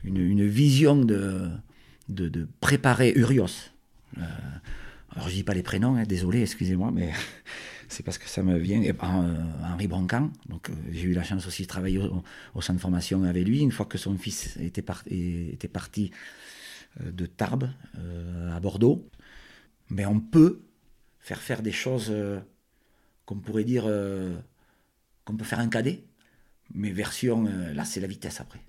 une, vision de, de, préparer Urios. Euh, alors je dis pas les prénoms, hein, désolé, excusez-moi, mais c'est parce que ça me vient. Et, euh, Henri Broncan, donc euh, j'ai eu la chance aussi de travailler au, centre de formation avec lui. Une fois que son fils était, parti de Tarbes à Bordeaux, mais on peut faire faire des choses qu'on pourrait dire qu'on peut faire un cadet, mais version là c'est la vitesse après.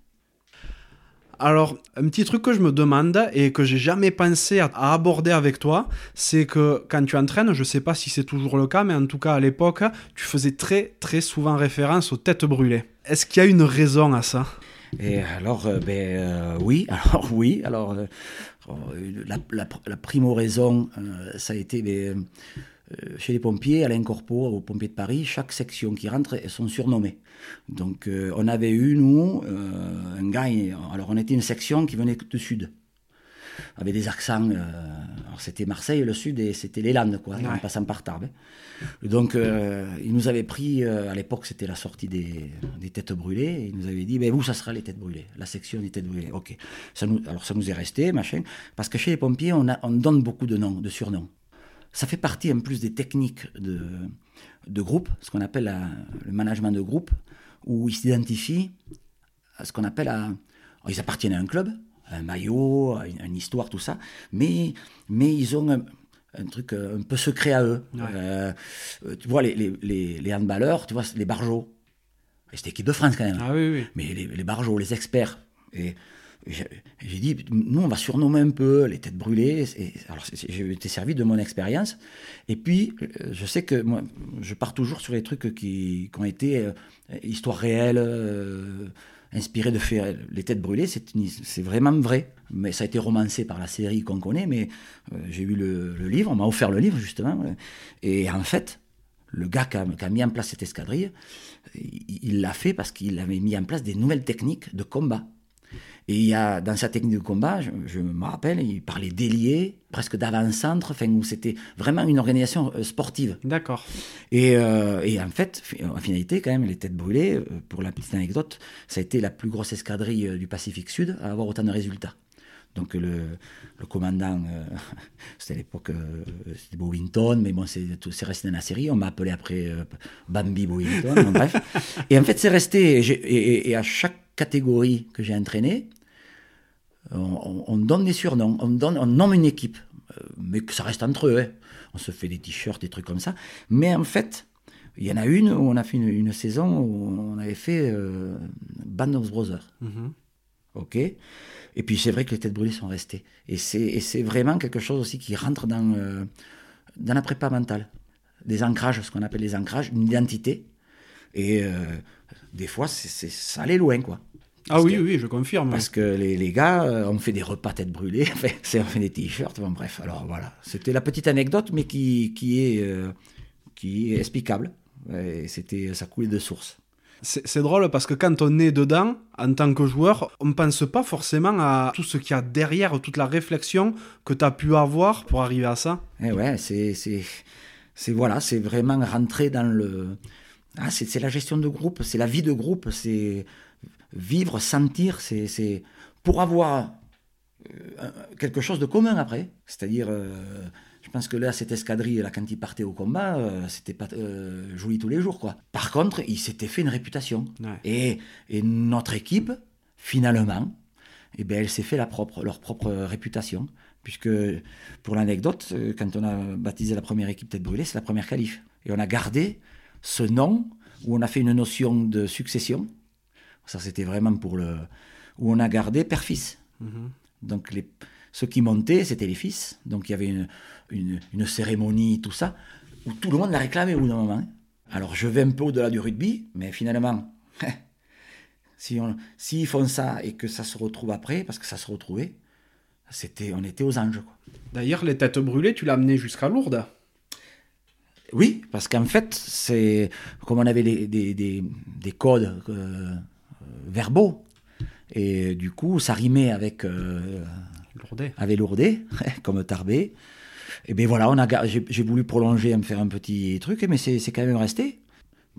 Alors, un petit truc que je me demande et que j'ai jamais pensé à, aborder avec toi, c'est que quand tu entraînes, je sais pas si c'est toujours le cas, mais en tout cas à l'époque, tu faisais très très souvent référence aux têtes brûlées. Est-ce qu'il y a une raison à ça? Et alors, euh, ben, euh, oui, alors oui, alors euh, la, primo raison, ça a été ben, euh, chez les pompiers, à l'Incorpo, aux pompiers de Paris, chaque section qui rentre, elles sont surnommées. Donc euh, on avait eu, nous, euh, un gars, alors on était une section qui venait du sud, avec des accents, alors c'était Marseille, le sud, et c'était les Landes, quoi, en passant par Tarbes. Donc il nous avait pris, à l'époque c'était la sortie des, têtes brûlées, et il nous avait dit, ben, vous, ça sera les têtes brûlées, la section des têtes brûlées. Ok. Ça nous, alors ça nous est resté, machin, parce que chez les pompiers, on, on donne beaucoup de noms, de surnoms. Ça fait partie en plus des techniques de, de groupe, ce qu'on appelle le management de groupe, où ils s'identifient à ce qu'on appelle à... ils appartiennent à un club, à un maillot, à une, histoire, tout ça, mais, mais ils ont un, truc euh, un peu secret à eux. Euh, tu vois, les, les, les, handballeurs, tu vois, les barjots. C'était équipe de France quand même. Ah, oui, oui. Mais les, les barjots, les experts. Et j'ai dit, nous, on va surnommer un peu les têtes brûlées. Alors, j'ai été servi de mon expérience. Et puis, euh, je sais que moi, je pars toujours sur les trucs qui, ont été euh, histoire réelle, euh, de faits. Les têtes brûlées, c'est vraiment vrai. Mais ça a été romancé par la série qu'on connaît. Mais j'ai eu le, livre, on m'a offert le livre, justement. Et en fait, le gars qui a, qui a, mis en place cette escadrille, il l'a fait parce qu'il avait mis en place des nouvelles techniques de combat. Et il y a, dans sa technique de combat, je, me rappelle, il parlait d'ailier, presque d'avant-centre, enfin, où c'était vraiment une organisation euh, sportive. D'accord. Et, euh, et, en fait, en finalité, quand même, les têtes brûlées, euh, pour la petite anecdote, ça a été la plus grosse escadrille du Pacifique Sud à avoir autant de résultats. Donc le, le commandant, c'était à l'époque, c'était Bowington, mais bon, c'est resté dans la série. On m'a appelé après Bambi Bowington, bref. Et en fait, c'est resté. Et, et, à chaque catégories que j'ai entraînées, on, donne des surnoms, on, donne, on nomme une équipe, euh, mais que ça reste entre eux. Hein. On se fait des t-shirts, des trucs comme ça. Mais en fait, il y en a une où on a fait une, saison où on avait fait euh, Band of Brothers. Mm-hmm. Ok Et puis c'est vrai que les têtes brûlées sont restées. Et c'est vraiment quelque chose aussi qui rentre dans, euh, dans la prépa mentale. Des ancrages, ce qu'on appelle les ancrages, une identité. Et des fois, c'est, ça allait loin, quoi. Ah oui, oui, je confirme. Parce que les, les gars euh, ont fait des repas tête brûlée, on fait des t-shirts, bon, bref. Alors voilà, c'était la petite anecdote, mais qui, qui, est, euh, qui est explicable. Et C'était, ça coulait de source. C'est c'est drôle parce que quand on est dedans, en tant que joueur, on ne pense pas forcément à tout ce qu'il y a derrière, toute la réflexion que tu as pu avoir pour arriver à ça. Et ouais, c'est, c'est, c'est voilà, c'est vraiment rentrer dans le. Ah, c'est, la gestion de groupe, c'est la vie de groupe, c'est vivre, sentir, c'est, pour avoir euh, quelque chose de commun après. C'est-à-dire, euh, je pense que là, cette escadrille, là, quand il partait au combat, euh, c'était pas euh, joli tous les jours, quoi. Par contre, il s'était fait une réputation. Ouais. Et, et notre équipe, finalement, eh ben, elle s'est fait la propre, leur propre réputation. Puisque, pour l'anecdote, quand on a baptisé la première équipe Tête Brûlée, c'est la première qualif. Et on a gardé ce nom où on a fait une notion de succession. Ça, c'était vraiment pour le. où on a gardé père-fils. Donc, les, ceux qui montaient, c'était les fils. Donc, il y avait une, une, une cérémonie, tout ça, où tout le monde l'a réclamé au bout d'un moment. Alors, je vais un peu au-delà du rugby, mais finalement, si on, s'ils font ça et que ça se retrouve après, parce que ça se retrouvait, c'était, on était aux anges. D'ailleurs, les têtes brûlées, tu l'as amené jusqu'à Lourdes. Oui, parce qu'en fait, c'est comme on avait des, des, des, des codes euh, verbaux, et du coup, ça rimait avec, euh, Lourdes. avec Lourdes, comme Tarbé. Et bien voilà, on a, j'ai, j'ai voulu prolonger, me faire un petit truc, mais c'est, c'est quand même resté.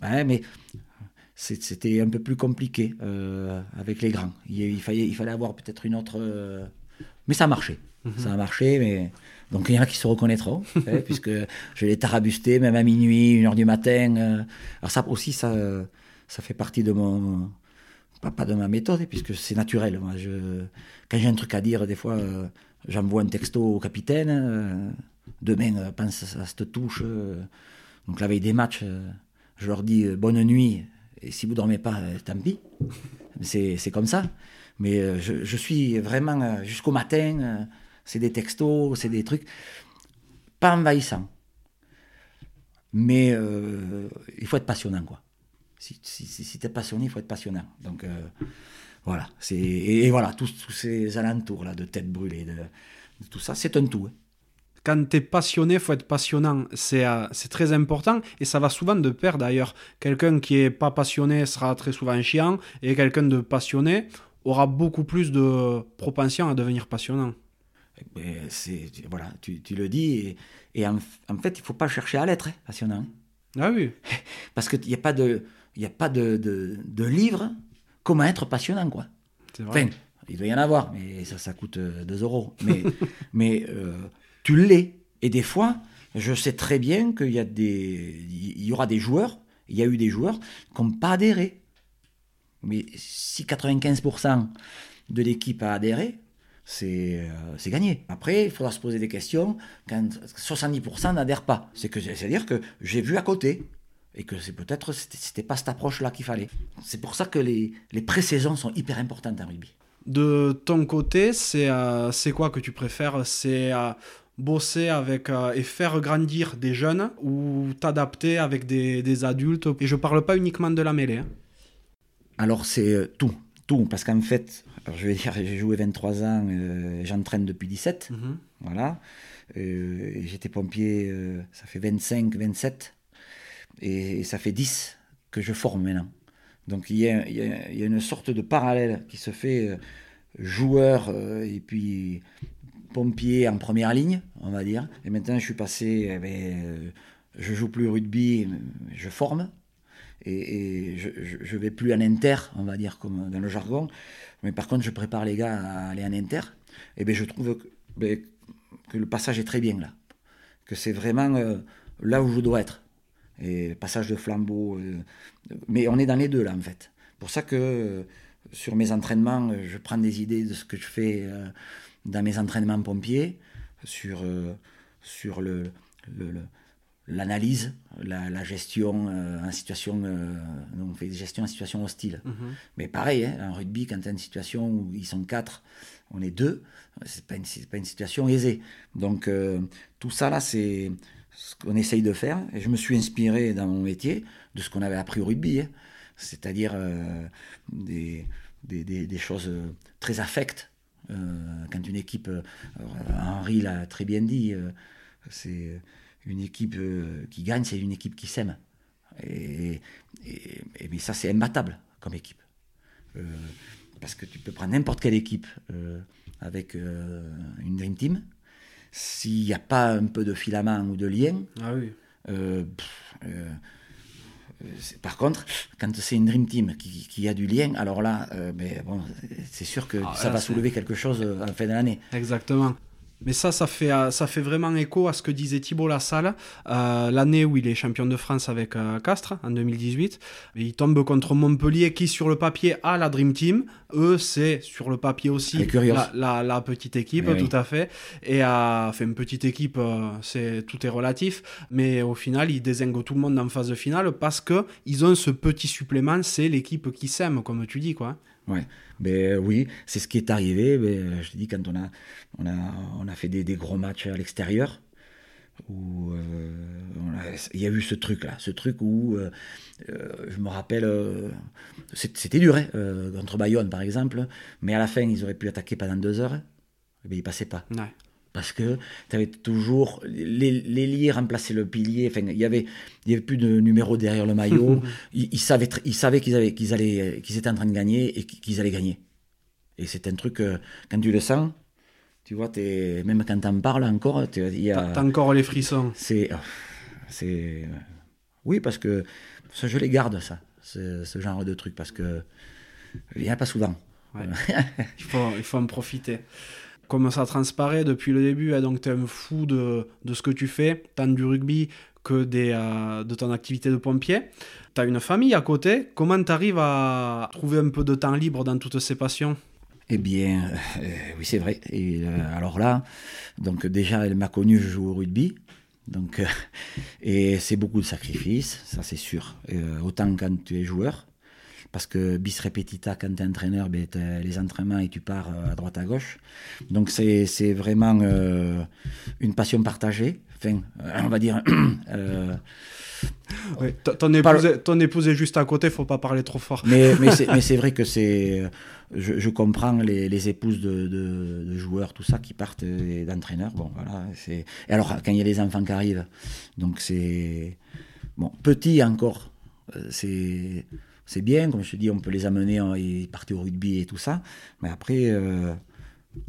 Ouais, mais c'était un peu plus compliqué euh, avec les grands. Il, il fallait, il fallait avoir peut-être une autre. euh, Mais ça a marché. Ça a marché, mais. Donc il y en a qui se reconnaîtront, puisque je l'ai tarabusté, même à minuit, une heure du matin. euh. Alors ça aussi, ça, ça fait partie de mon. Pas, pas de ma méthode, puisque c'est naturel. Moi, je, quand j'ai un truc à dire, des fois, euh, j'envoie un texto au capitaine. euh, demain, pense à cette touche. donc la veille des matchs, je leur dis bonne nuit. Et si vous dormez pas, tant pis. C'est comme ça. Mais je, je suis vraiment jusqu'au matin. C'est des textos, c'est des trucs pas envahissants. Mais euh, il faut être passionnant, quoi. Si, si, passionné, il faut être passionnant. Donc euh, voilà. Et, voilà, tous, ces alentours là, de tête brûlée, de, tout ça, c'est un tout. hein. Quand tu es passionné, faut être passionnant. C'est euh, c'est très important et ça va souvent de pair d'ailleurs. Quelqu'un qui est pas passionné sera très souvent chiant et quelqu'un de passionné aura beaucoup plus de propension à devenir passionnant. C'est, voilà, tu, tu le dis. Et, et en, en fait, il faut pas chercher à l'être, hein, passionnant. Ah oui. Parce qu'il n'y a pas de, il y a pas de, de, de livre comment être passionnant, quoi. C'est vrai. Enfin, il doit y en avoir, mais ça, ça coûte 2 euros. Mais, mais euh, tu l'es. Et des fois, je sais très bien qu'il y, a des, il y aura des joueurs, il y a eu des joueurs qui n'ont pas adhéré. Mais si 95% de l'équipe a adhéré, c'est euh, c'est gagné. Après, il faudra se poser des questions quand 70% n'adhèrent pas. C'est que C'est-à-dire que j'ai vu à côté et que c'est peut-être c'était pas cette approche-là qu'il fallait. C'est pour ça que les, les pré-saisons sont hyper importantes en rugby. De ton côté, c'est euh, quoi que tu préfères? C'est euh, bosser avec euh, et faire grandir des jeunes ou t'adapter avec des, des adultes? Et je parle pas uniquement de la mêlée. hein. Alors c'est tout, tout, parce qu'en fait, alors, je vais dire, j'ai joué 23 ans, euh, j'entraîne depuis 17, Mhm. voilà. Euh, J'étais pompier, euh, ça fait 25, 27, et, et ça fait 10 que je forme maintenant. Donc il y a, il y a- il y a une sorte de parallèle qui se fait joueur et puis pompier en première ligne, on va dire. Et maintenant je suis passé, eh euh, je joue plus au rugby, je forme. Et, et je, je vais plus en inter, on va dire, comme dans le jargon. Mais par contre, je prépare les gars à aller en inter. Et ben je trouve que, ben, que le passage est très bien là. Que c'est vraiment euh, là où je dois être. Et passage de flambeau. euh, mais on est dans les deux là, en fait. pour ça que euh, sur mes entraînements, je prends des idées de ce que je fais dans mes entraînements pompiers, sur, sur le- l'analyse, la, la gestion euh, en situation, euh, on fait des gestions en situation hostile. Mais pareil, hein, en rugby, quand tu as une situation où ils sont quatre, on est deux, c'est pas pas une situation aisée. Donc euh, tout ça là, c'est ce qu'on essaye de faire. Et je me suis inspiré dans mon métier de ce qu'on avait appris au rugby, hein. c'est-à-dire des, des, des- des choses très affectes. Quand une équipe, Henri l'a très bien dit, c'est une équipe euh, qui gagne, c'est une équipe qui s'aime. Et, et- et- mais ça, c'est imbattable comme équipe. Euh, parce que tu peux prendre n'importe quelle équipe euh, avec euh, une Dream Team. S'il n'y a pas un peu de filament ou de lien, Ah oui. pff, par contre, quand c'est une Dream Team qui, qui a du lien, alors là, mais bon, c'est sûr que Ah, ça là, va soulever quelque chose euh, en fin d'année. Exactement. Mais ça, ça fait, euh, ça fait vraiment écho à ce que disait Thibault Lassalle euh, l'année où il est champion de France avec euh, Castres, en 2018. Et il tombe contre Montpellier qui, sur le papier, a la Dream Team. Eux, c'est sur le papier aussi la, la- la petite équipe, oui. tout à fait. Et euh, enfin, une petite équipe, euh, c'est tout est relatif. Mais au final, ils désinguent tout le monde en phase finale parce que ils ont ce petit supplément, c'est l'équipe qui s'aime, comme tu dis, quoi. Ouais. Euh, oui, c'est ce qui est arrivé. Euh, je te dis, quand on a, on a, on a fait des, des gros matchs à l'extérieur, euh, il y a eu ce truc-là, ce truc où euh, euh, je me rappelle, c'était dur, hein, contre Bayonne par exemple, mais à la fin ils auraient pu attaquer pendant deux heures, mais ils passaient pas. Parce que tu avais toujours liés remplaçaient le pilier. Enfin, il y avait, il y avait plus de numéro derrière le maillot. ils, ils savaient, ils savaient qu'ils avaient, qu'ils allaient, qu'ils étaient en train de gagner et qu'ils allaient gagner. Et c'est un truc euh, quand tu le sens, tu vois, t'es- même quand t'en parles encore, il T'as encore les frissons. c'est, euh, c'est, euh, oui, parce que ça, je les garde ça, ce, ce genre de truc, parce que il y en a pas souvent. Ouais. il, faut, il faut en profiter. Comme ça transparaît depuis le début, hein, donc tu es un fou de, de ce que tu fais, tant du rugby que euh, de ton activité de pompier. Tu as une famille à côté. Comment tu arrives à trouver un peu de temps libre dans toutes ces passions? Eh bien, euh, oui, c'est vrai. Et euh, alors là, donc déjà, elle m'a connu, je joue au rugby. Donc, euh, et c'est beaucoup de sacrifices, ça c'est sûr. Euh, autant quand tu es joueur, parce que bis repetita, quand tu es entraîneur, ben, les entraînements et tu pars euh, à droite à gauche. Donc c'est vraiment euh, une passion partagée. Enfin, euh, on va dire. euh, ton, épouse, est- ton épouse est juste à côté, faut pas parler trop fort. mais mais c'est vrai que c'est. Je, je comprends les, les épouses de, de, de joueurs, tout ça, qui partent d'entraîneurs. Bon, voilà. Et alors, quand il y a les enfants qui arrivent, donc c'est. Bon, petit encore, c'est. C'est bien, comme je te dis, on peut les amener, hein, ils partent au rugby et tout ça. Mais après, euh,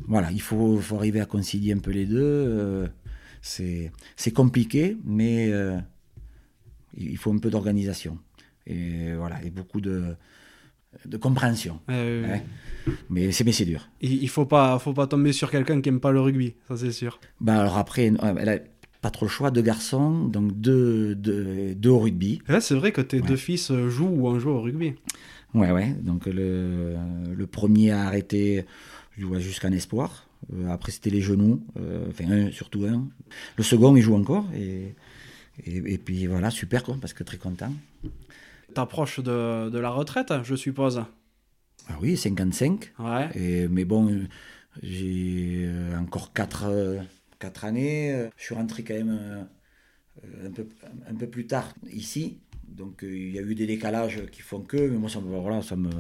voilà, il faut, faut arriver à concilier un peu les deux. euh, c'est compliqué, mais euh, il faut un peu d'organisation. Et voilà, et beaucoup de, de compréhension. Euh, Ouais. Mais c'est mais c'est dur. il, il faut pas, faut pas tomber sur quelqu'un qui aime pas le rugby, ça c'est sûr. Bah alors après, euh, pas trop le choix, deux garçons, donc deux, deux, deux au rugby. Là, c'est vrai que tes Ouais. deux fils euh, jouent ou ont joué au rugby. Ouais, ouais. Donc le, le premier a arrêté je vois, jusqu'en espoir. Euh, après, c'était les genoux. euh, enfin, un, surtout un. Le second, il joue encore. Et, et, et puis voilà, super, quoi, parce que très content. T'approches de, de la retraite, je suppose. Ah oui, 55. Ouais. Et, mais bon, j'ai encore 4, années. euh, Je suis rentré quand même euh, un, peu, un peu plus tard ici. Donc euh, il y a eu des décalages qui font que, mais moi ça me. Voilà, ça me...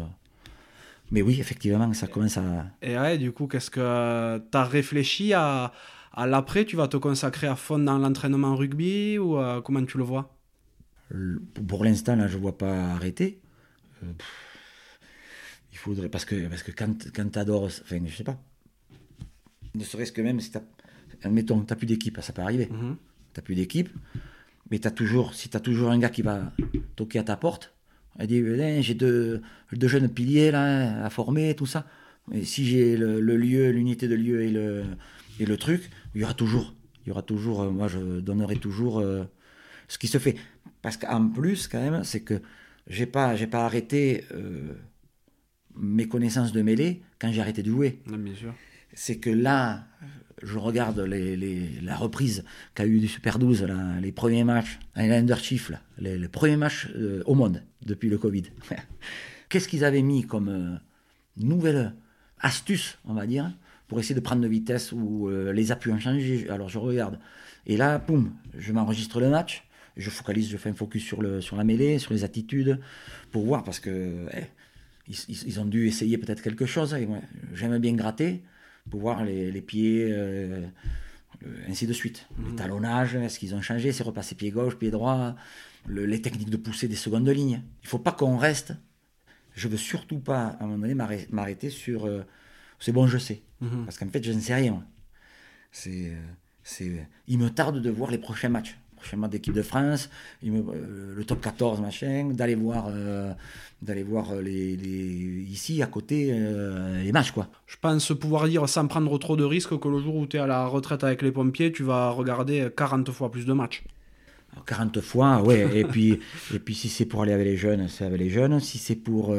Mais oui, effectivement, ça commence à. Et ouais, du coup, qu'est-ce que tu as réfléchi à, à l'après? Tu vas te consacrer à fond dans l'entraînement rugby ou comment tu le vois? Pour l'instant, là, je ne vois pas arrêter. Euh, il faudrait. Parce que, parce que quand, quand tu adores. Enfin, je sais pas. Ne serait-ce que même si tu Admettons, tu n'as plus d'équipe, ça peut arriver. Mhm. Tu n'as plus d'équipe, mais t'as toujours, si tu as toujours un gars qui va toquer à ta porte, elle dit Eh, j'ai deux, deux jeunes piliers là, à former, tout ça. Et si j'ai le, le lieu, l'unité de lieu et le, et le truc, il y aura toujours. Il y aura toujours, euh, moi je donnerai toujours euh, ce qui se fait. Parce qu'en plus, quand même, c'est que j'ai pas, j'ai pas arrêté euh, mes connaissances de mêlée quand j'ai arrêté de jouer bien sûr. C'est que là, je regarde la reprise qu'a eu du Super 12, là, les premiers matchs, les Chief, là, les, les premiers matchs euh, au monde depuis le Covid. Qu'est-ce qu'ils avaient mis comme euh, nouvelle astuce, on va dire, pour essayer de prendre de vitesse ou euh, les appuis ont changé Alors je regarde. Et là, poum, je m'enregistre le match, je focalise, je fais un focus sur, le, sur la mêlée, sur les attitudes, pour voir, parce que eh, ils, ont dû essayer peut-être quelque chose. J'aime bien gratter pour voir les, pieds, euh, ainsi de suite. Le mmh. talonnage, est-ce qu'ils ont changé C'est repassé pied gauche, pied droit, les techniques de poussée des secondes lignes. Il ne faut pas qu'on reste. Je veux surtout pas, à un moment donné, m'arrêter sur euh, c'est bon, je sais. Mmh. Parce qu'en fait, je ne sais rien. C'est, c'est, il me tarde de voir les prochains matchs d'équipe de France, euh, le top 14, machin, d'aller voir, euh, d'aller voir les, ici à côté euh, les matchs. Quoi. Je pense pouvoir dire sans prendre trop de risques que le jour où tu es à la retraite avec les pompiers, tu vas regarder 40 fois plus de matchs. 40 fois, ouais. et, puis, et puis si c'est pour aller avec les jeunes, c'est avec les jeunes. Si c'est pour...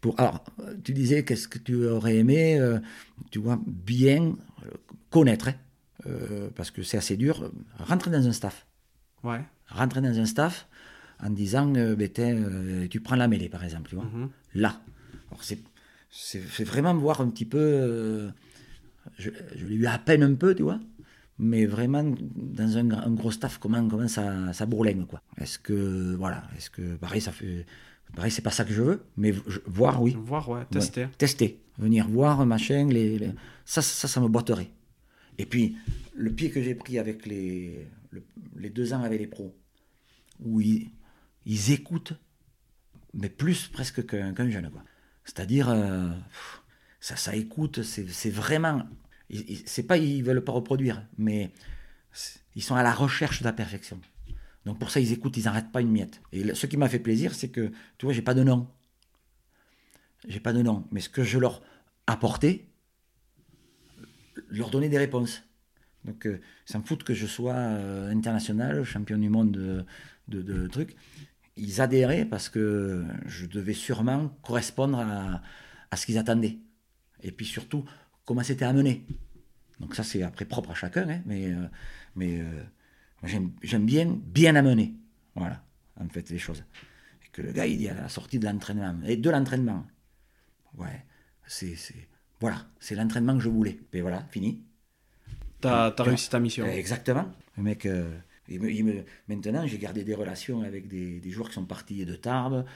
pour alors, tu disais qu'est-ce que tu aurais aimé, tu vois, bien connaître. Hein. Euh, parce que c'est assez dur, rentrer dans un staff. Ouais. Rentrer dans un staff en disant, euh, ben, euh, tu prends la mêlée, par exemple, tu vois. Mhm. Là. c'est vraiment voir un petit peu. je, l'ai eu à peine un peu, tu vois. Mais vraiment, dans un, gros staff, comment, comment ça, ça bourlingue, quoi. Est-ce que, voilà, est-ce que, pareil, ça fait. Pareil, c'est pas ça que je veux, mais voir, oui. Voir, ouais, tester. tester. Venir voir, machin, les, Ça, ça, ça me boiterait. Et puis, le pied que j'ai pris avec les, les deux ans avec les pros, où ils, écoutent, mais plus presque qu'un jeune. C'est-à-dire, euh, ça, ça écoute, c'est vraiment. C'est pas ils veulent pas reproduire, mais ils sont à la recherche de la perfection. Donc pour ça, ils écoutent, ils n'arrêtent pas une miette. Et ce qui m'a fait plaisir, c'est que, tu vois, j'ai pas de nom. J'ai pas de nom. Mais ce que je leur apportais, leur donner des réponses. Donc, euh, ça me fout que je sois euh, international, champion du monde de, trucs. Ils adhéraient parce que je devais sûrement correspondre à, à ce qu'ils attendaient. Et puis surtout, comment c'était amené. Donc ça, c'est après propre à chacun, hein, mais, euh, mais j'aime bien bien amener. Voilà, en fait, les choses. Et que le gars, il dit à la sortie de l'entraînement, et de l'entraînement. Ouais, c'est voilà, c'est l'entraînement que je voulais. Et voilà, fini. T'as as réussi ta mission. Exactement. Le mec, euh, maintenant, j'ai gardé des relations avec des, joueurs qui sont partis de Tarbes,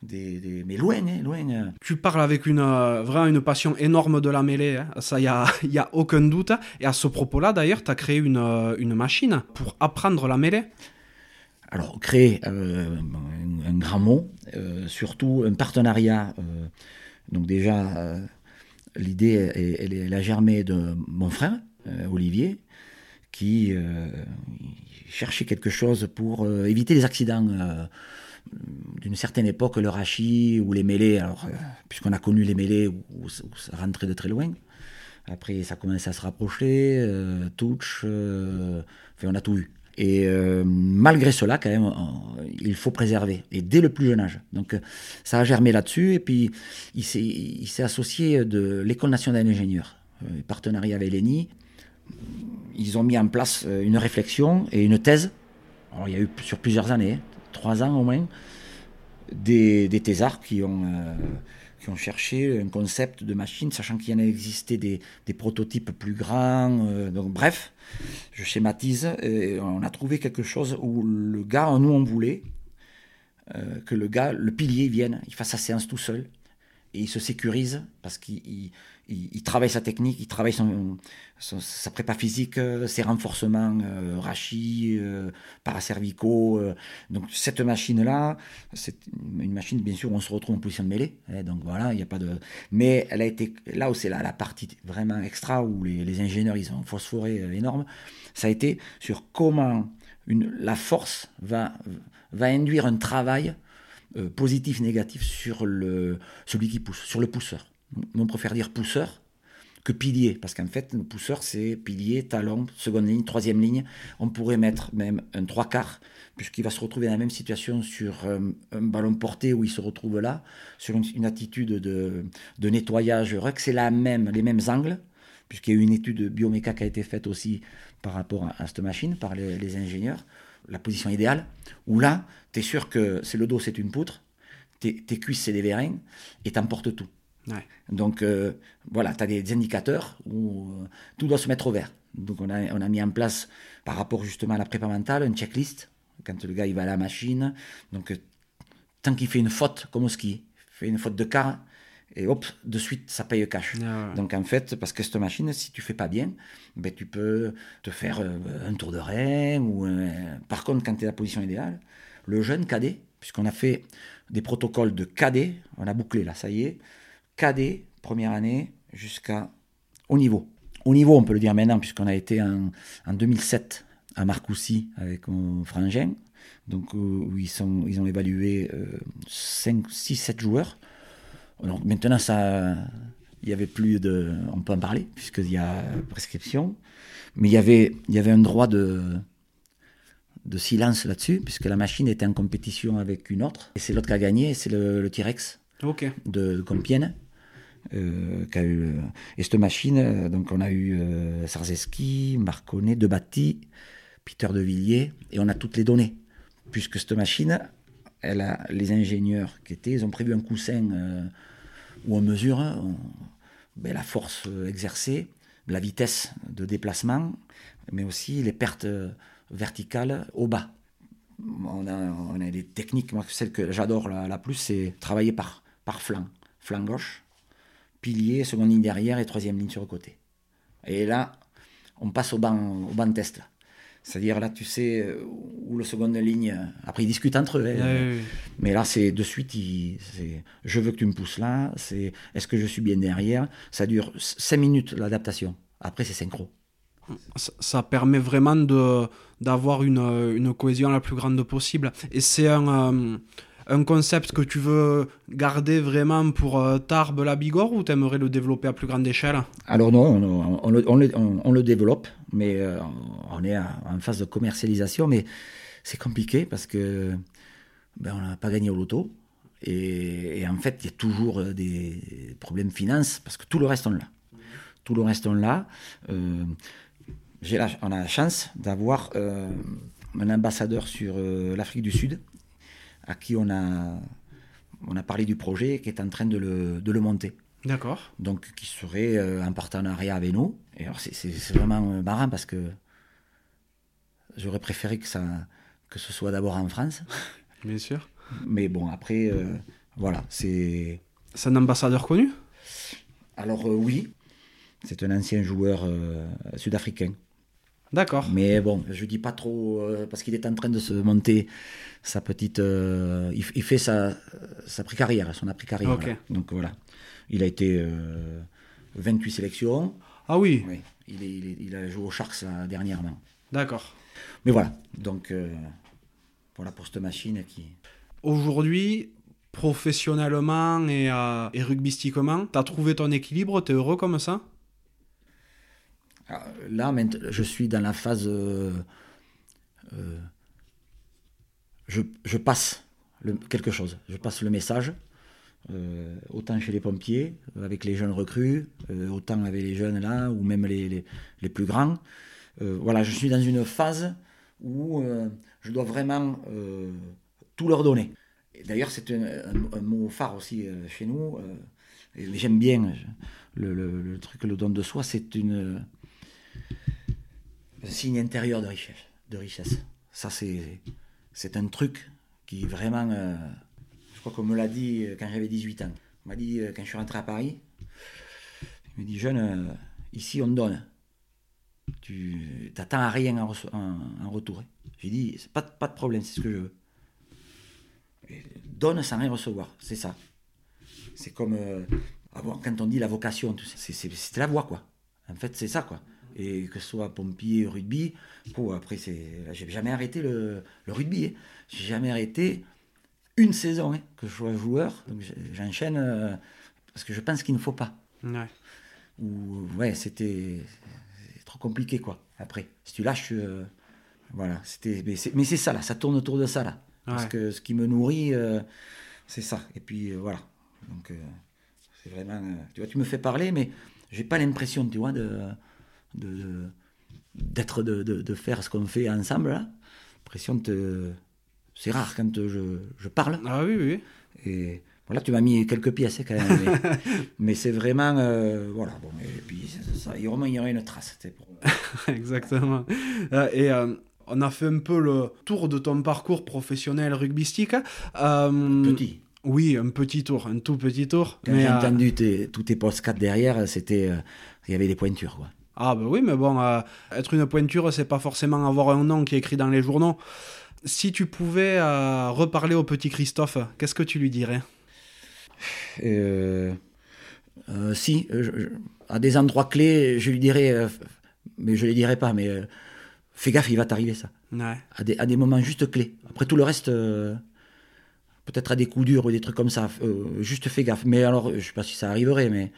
des, mais loin, hein, loin. Hein. Tu parles avec une, euh, vraiment une passion énorme de la mêlée, hein. ça, il n'y a, y a aucun doute. Et à ce propos-là, d'ailleurs, tu as créé une, euh, une, machine pour apprendre la mêlée Alors, créer, un, grand mot, surtout un partenariat. donc déjà l'idée, elle, a germé de mon frère, euh, Olivier, qui euh, cherchait quelque chose pour euh, éviter les accidents d'une certaine époque, le rachis ou les mêlées, puisqu'on a connu les mêlées où, ça rentrait de très loin. Après, ça commençait à se rapprocher, touch, enfin, on a tout eu. Et euh, malgré cela, quand même, il faut préserver, et dès le plus jeune âge. Donc euh, ça a germé là-dessus, et puis il s'est associé de l'École nationale d'ingénieurs, euh, partenariat avec l'ENI. Ils ont mis en place une réflexion et une thèse. Alors, il y a eu sur plusieurs années, hein, trois ans au moins, des, des thésards qui ont qui ont un concept de machine, sachant qu'il y en a existé des, prototypes plus grands. Euh, donc bref, je schématise, on a trouvé quelque chose où le gars, nous on voulait euh, que le gars, le pilier vienne, il fasse sa séance tout seul, et il se sécurise parce qu'il il, travaille sa technique, il travaille son, sa prépa physique, euh, ses renforcements euh, rachis, euh, paracervicaux. Euh. donc cette machine-là, c'est une machine bien sûr on se retrouve en position de mêlée. Hein, donc voilà, il n'y a pas de. Mais elle a été là où c'est la, la, partie vraiment extra où les, les, ingénieurs ils ont phosphoré énorme. Ça a été sur comment une, la force va va induire un travail positif, négatif sur le celui qui pousse, sur le pousseur on préfère dire pousseur que pilier, parce qu'en fait, le pousseur, c'est pilier, talon, seconde ligne, troisième ligne. On pourrait mettre même un trois quarts, puisqu'il va se retrouver dans la même situation sur euh, un, ballon porté où il se retrouve là, sur une, attitude de, nettoyage rec, c'est la même, les mêmes angles, puisqu'il y a eu une étude bioméca qui a été faite aussi par rapport à, cette machine, par les, ingénieurs, la position idéale, où là, tu es sûr que c'est le dos, c'est une poutre, tes, tes cuisses, c'est des vérins, et t'emportes tout. Donc euh, voilà, tu as des indicateurs où euh, tout doit se mettre au vert. Donc on a, on a mis en place, par rapport justement à la prépa mentale, une checklist. Quand le gars il va à la machine, donc euh, tant qu'il fait une faute comme au ski, fais une faute de quart, et hop, de suite, ça paye cash. Ah ouais. Donc en fait, parce que cette machine, si tu fais pas bien, ben, tu peux te faire un tour de rein. Ou, Par contre, quand tu es la position idéale, le jeune cadet, puisqu'on a fait des protocoles de cadet, on a bouclé là, ça y est, cadet, première année, jusqu'à haut niveau. Haut niveau, on peut le dire maintenant, puisqu'on a été en, en 2007 à Marcoussis avec mon frangin, donc où où ils, sont, ils ont évalué 5, 6, 7 joueurs. Donc maintenant, ça, il y avait plus de, on peut en parler puisqu'il y a prescription, mais il y avait, il y avait un droit de, de silence là-dessus puisque la machine était en compétition avec une autre et c'est l'autre qui a gagné, c'est le, le T-Rex Ok. de, de Compiègne. Euh, eu, le- et cette machine, euh, donc on a eu euh, Sarzeski, Marconnet, Debatti, Peter de Villiers, et on a toutes les données. Puisque cette machine, elle a, les ingénieurs qui étaient, ils ont prévu un coussin euh, où on mesure hein, ben, la force euh, exercée, la vitesse de déplacement, mais aussi les pertes euh, verticales au bas. On a, des techniques, moi celle que j'adore la, la plus, c'est travailler par, par flanc. Flanc gauche, pilier, seconde ligne derrière et troisième ligne sur le côté. Et là, on passe au banc, au banc test. C'est-à-dire là, tu sais euh, où le seconde ligne. Après, ils discutent entre eux. hein. Mais là, c'est de suite, il- je veux que tu me pousses là. C'est est-ce que je suis bien derrière? Ça dure 5 minutes l'adaptation. Après, c'est synchro. ça, ça permet vraiment de d'avoir une, euh, une cohésion la plus grande possible. Et c'est un, euh, un concept que tu veux garder vraiment pour euh, Tarbes, la Bigorre, ou t'aimerais le développer à plus grande échelle? Alors non, on, le, développe, mais euh, on est en phase de commercialisation, mais c'est compliqué parce que ben, on n'a pas gagné au loto. Et, en fait, il y a toujours euh, des problèmes finances parce que tout le reste, on l'a. Tout le reste, on l'a. Euh, on a la chance d'avoir euh, un ambassadeur sur l'Afrique du Sud à qui on a, on a parlé du projet et qui est en train de le, de le monter D'accord. donc qui serait euh, en partenariat avec nous. Et alors c'est- vraiment euh, marrant parce que j'aurais préféré que ça que ce soit d'abord en France, Bien sûr. mais bon après euh, voilà c'est C'est un ambassadeur connu? Alors euh, oui c'est un ancien joueur euh, sud-africain, D'accord. mais bon je dis pas trop euh, parce qu'il est en train de se monter sa petite euh, il, fait sa sa pré-carrière son après-carrière donc voilà il a été euh, 28 sélections Ah oui, Oui, il, est- il est- il a joué aux Sharks dernièrement. d'accord. Mais voilà, donc euh, voilà pour cette machine qui. Aujourd'hui, professionnellement et, euh, et rugbystiquement, t'as trouvé ton équilibre, t'es heureux comme ça? Là, je suis dans la phase. euh, euh, je, passe quelque chose, je passe le message. euh, autant chez les pompiers, avec les jeunes recrues, autant avec les jeunes là, ou même les, plus grands. Voilà, je suis dans une phase où je dois vraiment tout leur donner. D'ailleurs, c'est un, mot phare aussi chez nous. J'aime bien le, le- truc, le don de soi, c'est une un signe intérieur de richesse. Ça, c'est un truc qui vraiment. euh, je crois qu'on me l'a dit euh, quand j'avais 18 ans. On m'a dit euh, quand je suis rentré à Paris. Il me dit jeune, ici on donne. Tu t'attends à rien en, en- en retour. hein. J'ai dit pas, pas de problème, c'est ce que je veux. Donne sans rien recevoir, c'est ça. C'est comme quand on dit la vocation, sais, c'est- la voie quoi. En fait, c'est ça quoi. Et que ce soit pompier, rugby, après j'ai jamais arrêté le, le rugby. hein. J'ai jamais arrêté une saison hein, que je sois joueur. Donc j'enchaîne euh, parce que je pense qu'il ne faut pas. Ouais. Ou ouais, c'était trop compliqué quoi. Après, si tu lâches, euh, voilà, c'était. Mais c'est ça là, ça tourne autour de ça là. Parce que ce qui me nourrit, euh, c'est ça. Et puis euh, voilà. Donc euh, c'est vraiment. tu vois, tu me fais parler, mais j'ai pas l'impression, tu vois, de de- d'être de, de, de faire ce qu'on fait ensemble là. L'impression de c'est rare quand je, je parle. Ah oui, oui. Et voilà, tu m'as mis quelques pièces quand même. Mais, mais c'est vraiment. euh, voilà, bon, et puis ça, ça, il y aura une trace. Pour... Exactement. Euh, et euh, on a fait un peu le tour de ton parcours professionnel rugbystique. Euh, Petit. Oui, un petit tour, un tout petit tour. Quand j'ai euh, entendu tes- tous tes 4 derrière, c'était, euh, il y avait des pointures. Quoi. Ah bah oui, mais bon, euh, être une pointure, c'est pas forcément avoir un nom qui est écrit dans les journaux. Si tu pouvais euh, reparler au petit Christophe, qu'est-ce que tu lui dirais? Euh, euh, si, je- je- à des endroits clés, je lui dirais, mais je ne le dirai pas, mais fais gaffe, il va t'arriver ça. Ouais. À des, à des moments juste clés. Après tout le reste, peut-être à des coups durs ou des trucs comme ça, euh, juste fais gaffe. Mais alors, je ne sais pas si ça arriverait, mais,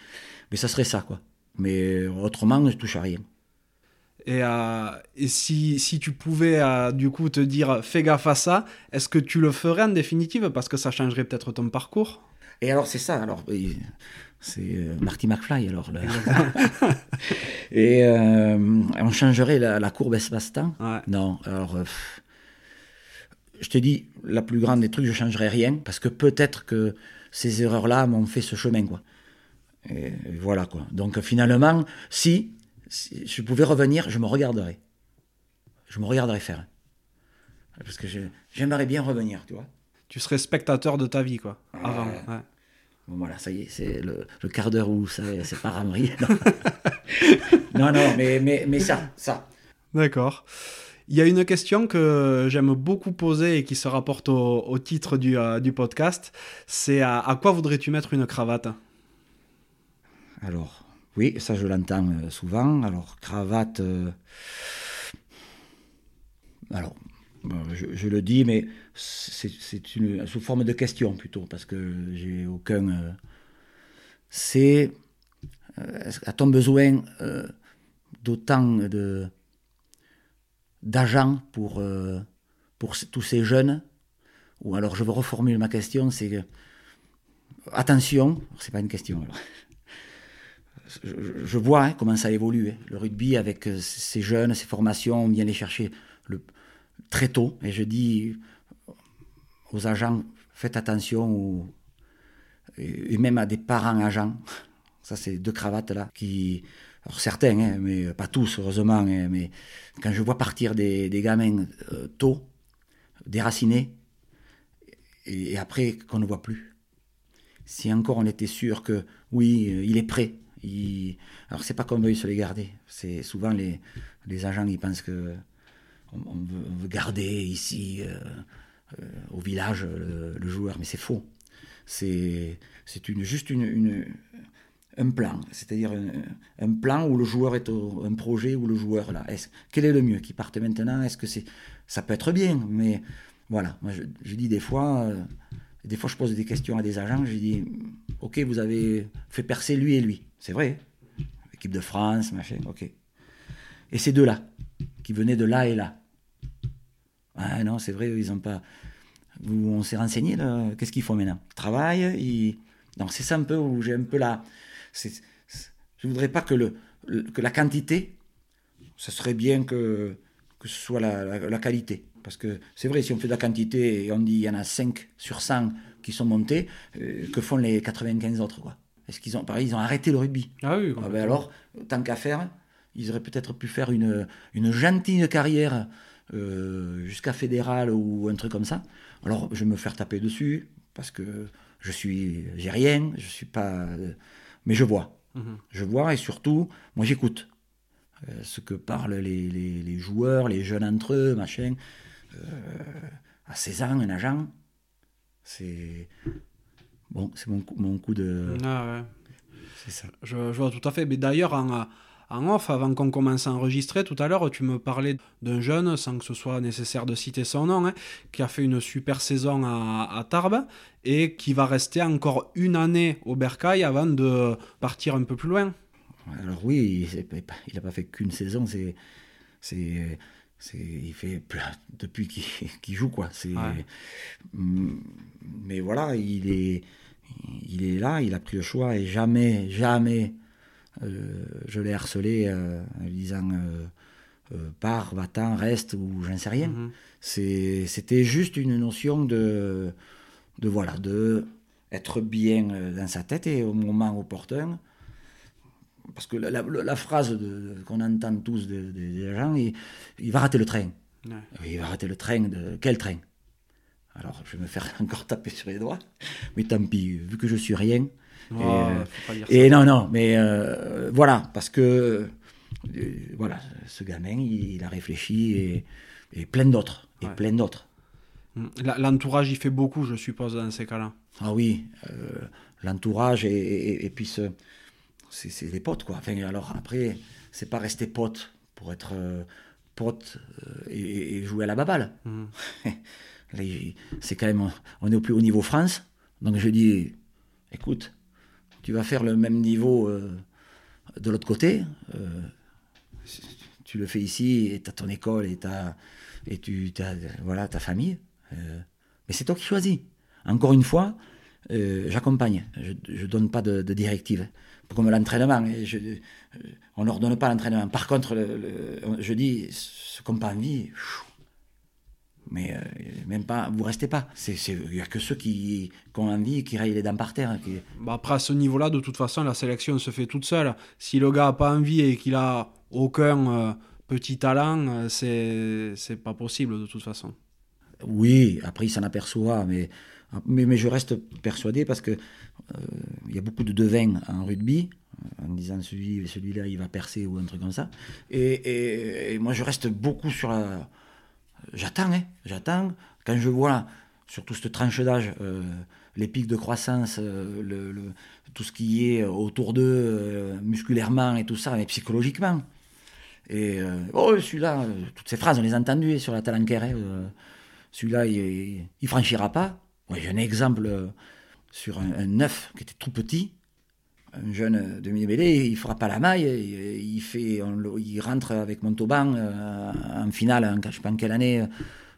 mais ça serait ça, quoi. Mais autrement, je touche à rien. Et, euh, et si, si tu pouvais euh, du coup te dire fais gaffe à ça, est-ce que tu le ferais en définitive? Parce que ça changerait peut-être ton parcours. Et alors, c'est ça, alors, c'est euh, Marty McFly, alors. Et on changerait la, la courbe espace-temps? Ouais. Non, alors, pff, je te dis, la plus grande des trucs, je changerais rien, parce que peut-être que ces erreurs-là m'ont fait ce chemin, quoi. Et, voilà, quoi. Donc, finalement, si, si je pouvais revenir, je me regarderais. Je me regarderais faire. Parce que j'aimerais bien revenir, tu vois. Tu serais spectateur de ta vie, quoi. Avant. Ouais. Bon, voilà, ça y est, c'est le, le quart d'heure où ça, c'est pas ramerie. Non, non, non, mais, mais, mais ça, ça. D'accord. Il y a une question que j'aime beaucoup poser et qui se rapporte au, au titre du, euh, du podcast. C'est à, à quoi voudrais-tu mettre une cravate? Alors, oui, ça je l'entends euh, souvent. Alors, cravate. euh, Alors, je, le dis, mais c'est sous forme de question plutôt, parce que j'ai aucun. euh, c'est. A-t-on besoin d'autant de d'agents pour, pour tous ces jeunes? Ou alors, je reformule ma question, c'est. Attention, c'est pas une question. Je, vois hein, comment ça évolue. hein. Le rugby, avec euh, ces jeunes, ces formations, on vient les chercher très tôt. Et je dis aux agents, faites attention, et, même à des parents agents. Ça, c'est deux cravates là qui. Alors certains, hein, mais pas tous, heureusement. mais quand je vois partir des, gamins euh, tôt, déracinés, et, et après qu'on ne voit plus. Si encore on était sûr que oui, euh, il est prêt. Il... Alors c'est pas qu'on veuille se les garder. C'est souvent les, les agents ils pensent que on, veut, garder ici euh, euh, au village le, joueur, mais c'est faux. C'est c'est une juste une, un plan, c'est-à-dire un, plan où le joueur est un projet où le joueur là. Est-ce, quel est le mieux Qui parte maintenant? Est-ce que c'est ça peut être bien, mais voilà. Moi je, je dis des fois. euh, des fois, je pose des questions à des agents. Je dis, OK, vous avez fait percer lui et lui. C'est vrai. Équipe de France, machin, OK. Et ces deux-là, qui venaient de là et là. Ah non, c'est vrai, ils ont pas. Vous, on s'est renseigné. Qu'est-ce qu'ils font maintenant? Ils travaillent. Donc, c'est ça un peu où j'ai un peu la. Je voudrais pas que, le, que la quantité, ce serait bien que, que ce soit la, la- la qualité. Parce que c'est vrai, si on fait de la quantité et on dit il y en a 5 sur 100 qui sont montés, euh, que font les 95 autres quoi Est-ce qu'ils ont, pareil, ils ont arrêté le rugby? Ah oui, Ah ben alors, tant qu'à faire, ils auraient peut-être pu faire une, une gentille carrière euh, jusqu'à fédéral ou un truc comme ça. Alors, je vais me faire taper dessus parce que je suis, j'ai rien, je suis pas, euh, mais je vois, Mhm. je vois et surtout, moi j'écoute euh, ce que parlent les, les- les joueurs, les jeunes entre eux, machin. Euh, à 16 ans, un agent, c'est bon, c'est mon, coup- mon coup de, Ah ouais. c'est ça. Je, je vois tout à fait. Mais d'ailleurs, en, en off, avant qu'on commence à enregistrer, tout à l'heure, tu me parlais d'un jeune, sans que ce soit nécessaire de citer son nom, hein, qui a fait une super saison à, à Tarbes et qui va rester encore une année au Bercail avant de partir un peu plus loin. Alors oui, il n'a pas fait qu'une saison, c'est, il fait depuis qu'il, joue quoi. C'est, Ouais. Mm, mais voilà, il est, il est là, il a pris le choix et jamais, jamais, euh, je l'ai harcelé euh, en lui disant euh, euh, pars, va-t'en, reste ou j'en sais rien. Mhm. C'est, c'était juste une notion de, de voilà, de être bien dans sa tête et au moment opportun. Parce que la, la- la phrase qu'on entend tous des, gens, il, il va rater le train. Ouais. Il va rater le train de quel train? Alors, je vais me faire encore taper sur les doigts. Mais tant pis, vu que je suis rien. Oh, et, euh, faut pas dire et ça. non, non, mais euh, voilà, parce que euh, voilà, ce gamin, il, il a réfléchi et, et plein d'autres, et Ouais. plein d'autres. Mm. L'entourage, il fait beaucoup, je suppose, dans ces cas-là. Ah oui, l'entourage et, et- et puis ce, c'est, c'est les potes quoi. Enfin, alors après, c'est pas rester pote pour être euh, pote euh, et, et jouer à la baballe. Mm. C'est quand même, on est au plus haut niveau France, donc je dis, écoute, tu vas faire le même niveau euh, de l'autre côté. euh, tu le fais ici, et tu as ton école et, t'as- et tu as voilà, ta famille. mais c'est toi qui choisis. Encore une fois, j'accompagne. Je ne donne pas de, de directives. Comme l'entraînement, et je- euh, on ne leur donne pas l'entraînement. Par contre, le- le- je dis, ce qu'on n'a pas envie, mais euh, même pas, vous restez pas. Il n'y a que ceux qui, qui ont envie, qui rayent les dents par terre. Qui... Bah, après, à ce niveau-là, de toute façon, la sélection se fait toute seule. Si le gars a pas envie et qu'il a aucun euh, petit talent, euh, c'est c'est pas possible de toute façon. Oui, après il s'en aperçoit, mais, mais, mais je reste persuadé parce que euh, il y a beaucoup de devins en rugby, euh, en disant celui, celui-là il va percer ou un truc comme ça. Et, moi je reste beaucoup sur la. J'attends, hein, j'attends. Quand je vois, surtout cette tranche d'âge, euh, les pics de croissance, le, tout ce qui est autour d'eux, musculairement et tout ça, mais psychologiquement. Et oh, celui-là, toutes ces phrases, on les a entendues sur la talanquère. hein, celui-là, il, il franchira pas. J'ai un exemple euh, sur un, un neuf qui était tout petit, un jeune demi-mêlée, il fera pas la maille, il, fait, il rentre avec Montauban euh, en finale, je sais pas en quelle année, euh,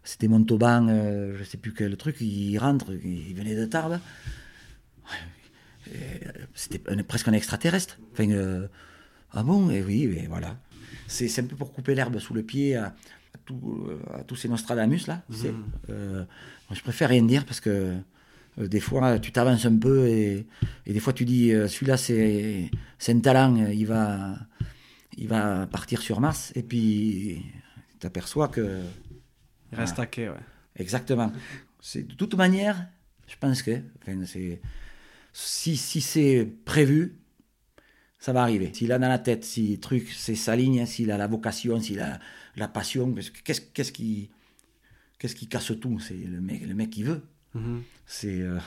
c'était Montauban, je sais plus quel truc, il rentre, il venait de Tarbes. C'était presque un extraterrestre. Enfin, ah bon, et oui, voilà. C'est un peu pour couper l'herbe sous le pied à, à tout- euh, à tous ces Nostradamus là. sais. Euh, moi, je préfère rien dire parce que euh, des fois tu t'avances un peu et, et des fois tu dis euh, celui-là c'est un talent, il va il va partir sur Mars et puis tu t'aperçois que Il reste à quai, ouais. Exactement. De toute manière, je pense que enfin, si, si c'est prévu, ça va arriver. S'il a dans la tête, si le truc c'est sa ligne, s'il a la vocation, s'il a la passion, qu'est-ce qui qu'est-ce qui casse tout? C'est le mec, le mec qui veut. Mhm. C'est euh,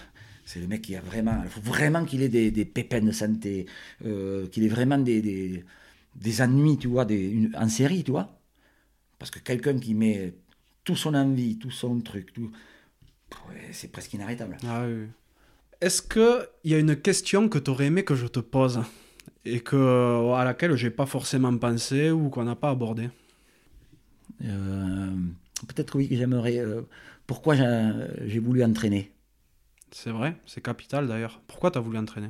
c'est le mec qui a vraiment. Il faut vraiment qu'il ait des, des pépins de santé, euh, qu'il ait vraiment des, des, des ennuis, tu vois, des, une- en série, tu vois. Parce que quelqu'un qui met tout son envie, tout son truc, tout. C'est presque inarrêtable. Ah oui. Est-ce qu'il y a une question que tu aurais aimé que je te pose? Et que, à laquelle j'ai pas forcément pensé ou qu'on n'a pas abordé Euh, Peut-être oui, que j'aimerais. euh, pourquoi j'ai voulu entraîner C'est vrai, c'est capital d'ailleurs. Pourquoi tu as voulu entraîner?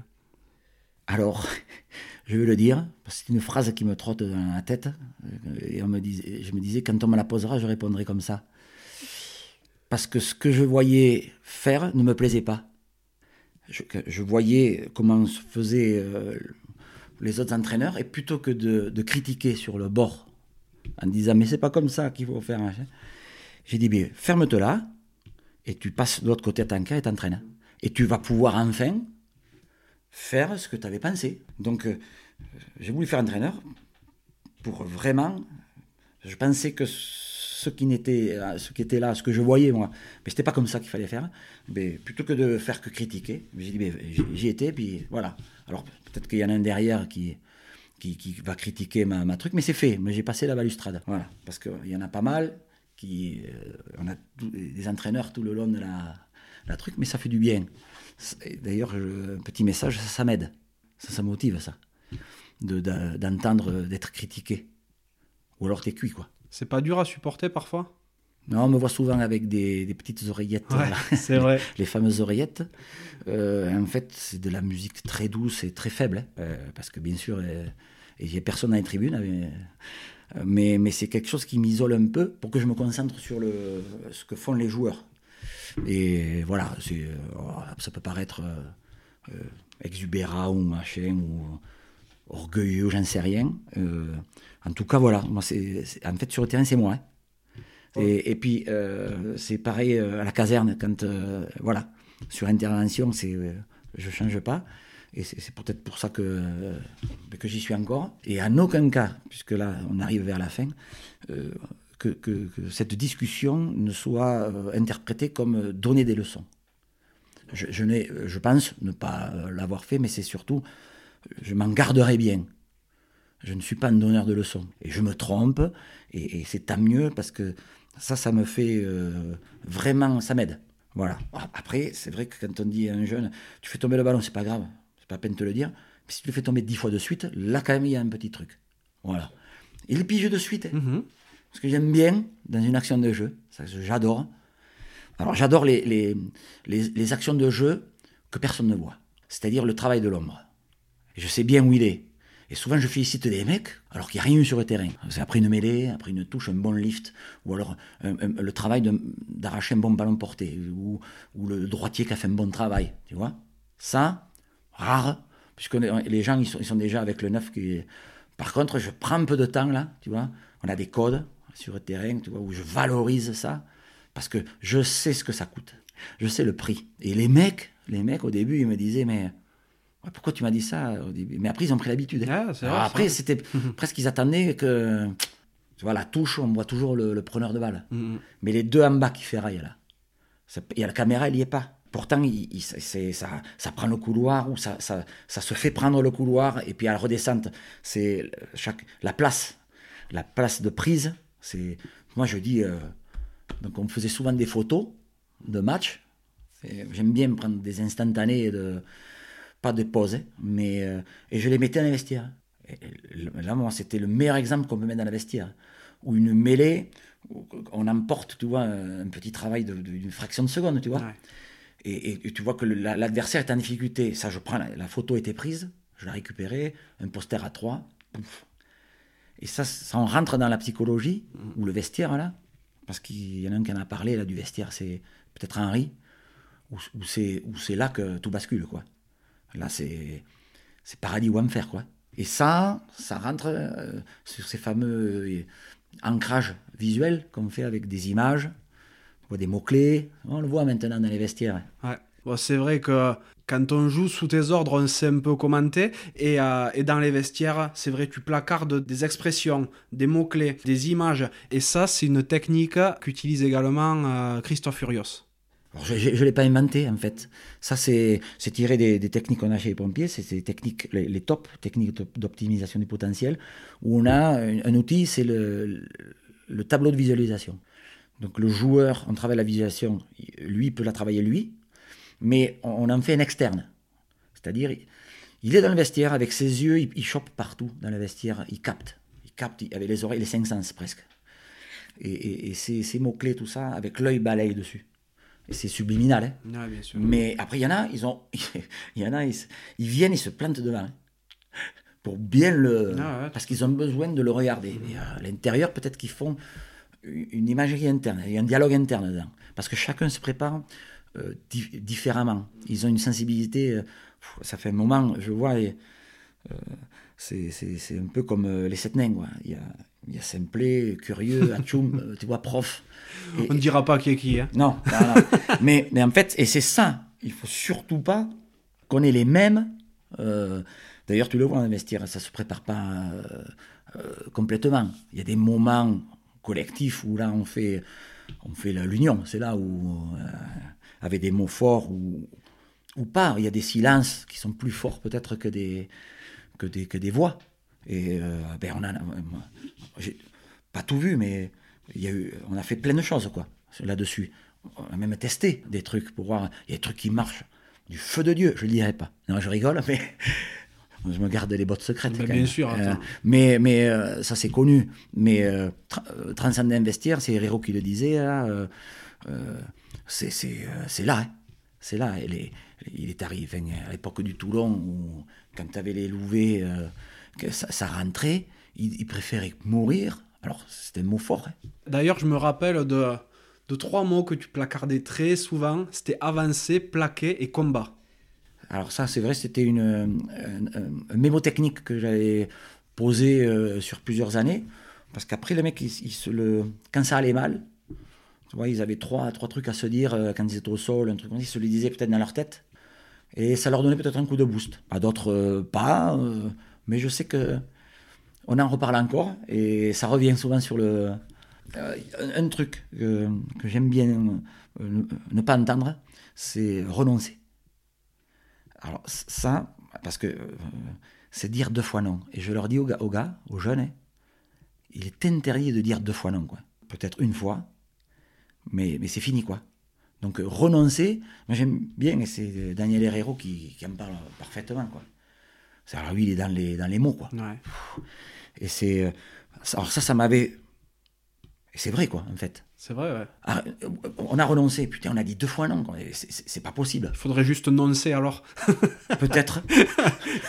Alors, je vais le dire, parce que c'est une phrase qui me trotte dans la tête. euh, Et on me disait, je me disais, quand on me la posera, je répondrai comme ça. Parce que ce que je voyais faire ne me plaisait pas. Je, voyais comment se faisaient euh, les autres entraîneurs, et plutôt que de, critiquer sur le bord, en disant, mais c'est pas comme ça qu'il faut faire, j'ai dit, ferme-te là, et tu passes de l'autre côté à ton cas et t'entraînes. Et tu vas pouvoir enfin faire ce que tu avais pensé. Donc, euh, j'ai voulu faire entraîneur pour vraiment. Je pensais que ce qui, n'était, ce qui était là, ce que je voyais, moi, mais c'était pas comme ça qu'il fallait faire. Mais plutôt que de faire que critiquer, j'ai dit, j'y étais, puis voilà. Peut-être qu'il y en a un derrière qui, va critiquer ma, truc, mais c'est fait. Mais j'ai passé la balustrade. Voilà. Parce qu'il y en a pas mal qui. euh, on a des entraîneurs tout le long de la, truc, mais ça fait du bien. D'ailleurs, un petit message, ça, m'aide. Ça, ça motive, ça. D'entendre, d'être critiqué. Ou alors t'es cuit, quoi. C'est pas dur à supporter parfois? Non, on me voit souvent avec des, des petites oreillettes, Ouais, là. c'est vrai. les fameuses oreillettes. Euh, en fait, c'est de la musique très douce et très faible, hein. Euh, parce que bien sûr, euh, et j'ai personne dans les tribunes, mais, euh, mais, mais c'est quelque chose qui m'isole un peu pour que je me concentre sur le, ce que font les joueurs. Et voilà, c'est, euh, ça peut paraître euh, exubérant ou machin, ou orgueilleux, j'en sais rien. Euh, en tout cas, voilà, moi, c'est, c'est- en fait, sur le terrain, c'est moi. hein. Et, et puis, c'est pareil à la caserne, quand, voilà, sur intervention, c'est, je change pas. Et c'est peut-être pour ça que, que j'y suis encore. Et en aucun cas, puisque là, on arrive vers la fin, que, que, cette discussion ne soit interprétée comme donner des leçons. Je, je, je pense ne pas l'avoir fait, mais c'est surtout, je m'en garderai bien. Je ne suis pas un donneur de leçons. Et je me trompe, et, c'est tant mieux parce que ça, ça me fait euh, vraiment, ça m'aide. Voilà. Après, c'est vrai que quand on dit à un jeune, tu fais tomber le ballon, c'est pas grave, c'est pas à peine de te le dire. Mais si tu le fais tomber dix fois de suite, là, quand même, il y a un petit truc. Voilà. Il pige de suite. Hein. Mm-hmm. Ce que j'aime bien dans une action de jeu, ça, j'adore. Alors, j'adore les, les, les actions de jeu que personne ne voit. C'est-à-dire le travail de l'ombre. Je sais bien où il est. Et souvent, je félicite des mecs alors qu'il n'y a rien eu sur le terrain. C'est après une mêlée, après une touche, un bon lift, ou alors le travail d'arracher un bon ballon porté, ou, le droitier qui a fait un bon travail, tu vois. Ça, rare, puisque les gens, ils sont, déjà avec le neuf. Par contre, je prends un peu de temps là, tu vois. On a des codes sur le terrain, tu vois, où je valorise ça, parce que je sais ce que ça coûte. Je sais le prix. Et les mecs, les mecs, au début, ils me disaient, mais pourquoi tu m'as dit ça au début? Mais après, ils ont pris l'habitude. Hein. Ah, après, c'était presque qu'ils attendaient que. Tu vois, la touche, on voit toujours le, preneur de balle. Mm, mm. Mais les deux en bas qui ferraillent, là. Il y a la caméra, elle n'y est pas. Pourtant, il, ça, ça, prend le couloir ou ça, ça, ça, se fait prendre le couloir et puis à la redescente, c'est chaque la place, la place de prise. C'est moi je dis euh, donc on faisait souvent des photos de match. J'aime bien prendre des instantanés de pas de pause, mais euh, et je les mettais dans les vestiaires. là, moi, c'était le meilleur exemple qu'on peut mettre dans la vestiaire. Ou une mêlée, on emporte, tu vois, un petit travail d'une fraction de seconde, tu vois. Et, tu vois que l'adversaire est en difficulté. Ça, je prends, la, photo était prise, je l'ai récupérée, un poster à trois, Et ça, ça, on rentre dans la psychologie, mm. ou le vestiaire, là, parce qu'il y en a un qui en a parlé, là, du vestiaire, c'est peut-être Henri, où, où c'est là que tout bascule, quoi. Là, c'est paradis ou enfer, quoi. Et ça, ça rentre euh, sur ces fameux euh, ancrages visuels qu'on fait avec des images, des mots-clés. On le voit maintenant dans les vestiaires. Ouais. C'est vrai que quand on joue sous tes ordres, on sait un peu commenter. Et, euh, et dans les vestiaires, c'est vrai, tu placardes des expressions, des mots-clés, des images. Et ça, c'est une technique qu'utilise également Christophe Furios je ne l'ai pas inventé, en fait. Ça, c'est tiré des, techniques qu'on a chez les pompiers, c'est des techniques, les, top techniques d'optimisation du potentiel, où on a un, outil, c'est le, le, tableau de visualisation. Donc le joueur, on travaille la visualisation, lui peut la travailler lui, mais on, en fait un externe. C'est-à-dire, il est dans le vestiaire, avec ses yeux, il, chope partout dans le vestiaire, il capte. Il capte avec les oreilles, les cinq sens presque. Et, et, et ces mots-clés, tout ça, avec l'œil balaye dessus c'est subliminal. Hein. Mais après, il y en a, ils ont, il y en a, ils, viennent, ils se plantent devant. Hein, pour bien le. Ah, parce qu'ils ont besoin de le regarder. à l'intérieur, peut-être qu'ils font une imagerie interne, il y a un dialogue interne dedans. Parce que chacun se prépare euh, différemment. Ils ont une sensibilité. Euh, ça fait un moment, je vois. Et, euh, c'est un peu comme les sept nains. Il y a, il y a Simplet, Curieux, Atchoum, tu vois, prof. On ne dira pas qui est qui. Hein. Non, mais, mais en fait, et c'est ça, il faut surtout pas qu'on ait les mêmes. Euh, d'ailleurs, tu le vois, investir, ça ne se prépare pas euh, euh, complètement. Il y a des moments collectifs où là, on fait, on fait l'union. C'est là où, avec des mots forts ou, ou pas, il y a des silences qui sont plus forts peut-être que des, que, des, que des voix. Et ben on a, j'ai pas tout vu, mais il y a eu, on a fait plein de choses quoi là-dessus. On a même testé des trucs pour voir. Il y a des trucs qui marchent du feu de Dieu. Je le dirais pas. Non, je rigole, mais je me garde les bottes secrètes. bien sûr. Euh, mais mais euh, ça c'est connu. Mais euh, transcender investir, c'est Herrero qui le disait. c'est c'est là. Hein. C'est là. Il est, il est arrivé à l'époque du Toulon où quand tu avais les louvets, que ça, ça rentrait il, préférait mourir. Alors, c'était un mot fort. Hein. D'ailleurs, je me rappelle de, de trois mots que tu placardais très souvent. C'était avancer, plaquer et combat. Alors ça, c'est vrai, c'était une, un, mémo technique que j'avais posé euh, sur plusieurs années. Parce qu'après, le mec, il, se le, quand ça allait mal, Tu vois, ils avaient trois, trois trucs à se dire euh, quand ils étaient au sol, un truc comme ça, ils se le disaient peut-être dans leur tête. Et ça leur donnait peut-être un coup de boost. À d'autres, euh, pas. mais je sais que on en reparle encore et ça revient souvent sur le. euh, un, un truc que, que j'aime bien euh, ne, ne pas entendre, c'est renoncer. Alors ça, parce que euh, c'est dire deux fois non. Et je leur dis aux gars, aux, gars, aux jeunes, hein, il est interdit de dire deux fois non. quoi. Peut-être une fois, mais, mais c'est fini. quoi. Donc renoncer, moi j'aime bien, et c'est Daniel Herrero qui, qui en parle parfaitement. quoi. Alors lui, il est dans les, dans les mots. quoi. Ouais. Et c'est. euh, Alors ça, ça m'avait. Et c'est vrai, quoi, en fait. C'est vrai, ouais. Ah, euh, on a renoncé, putain, on a dit deux fois non, c'est- pas possible. Il faudrait juste noncer alors. Peut-être.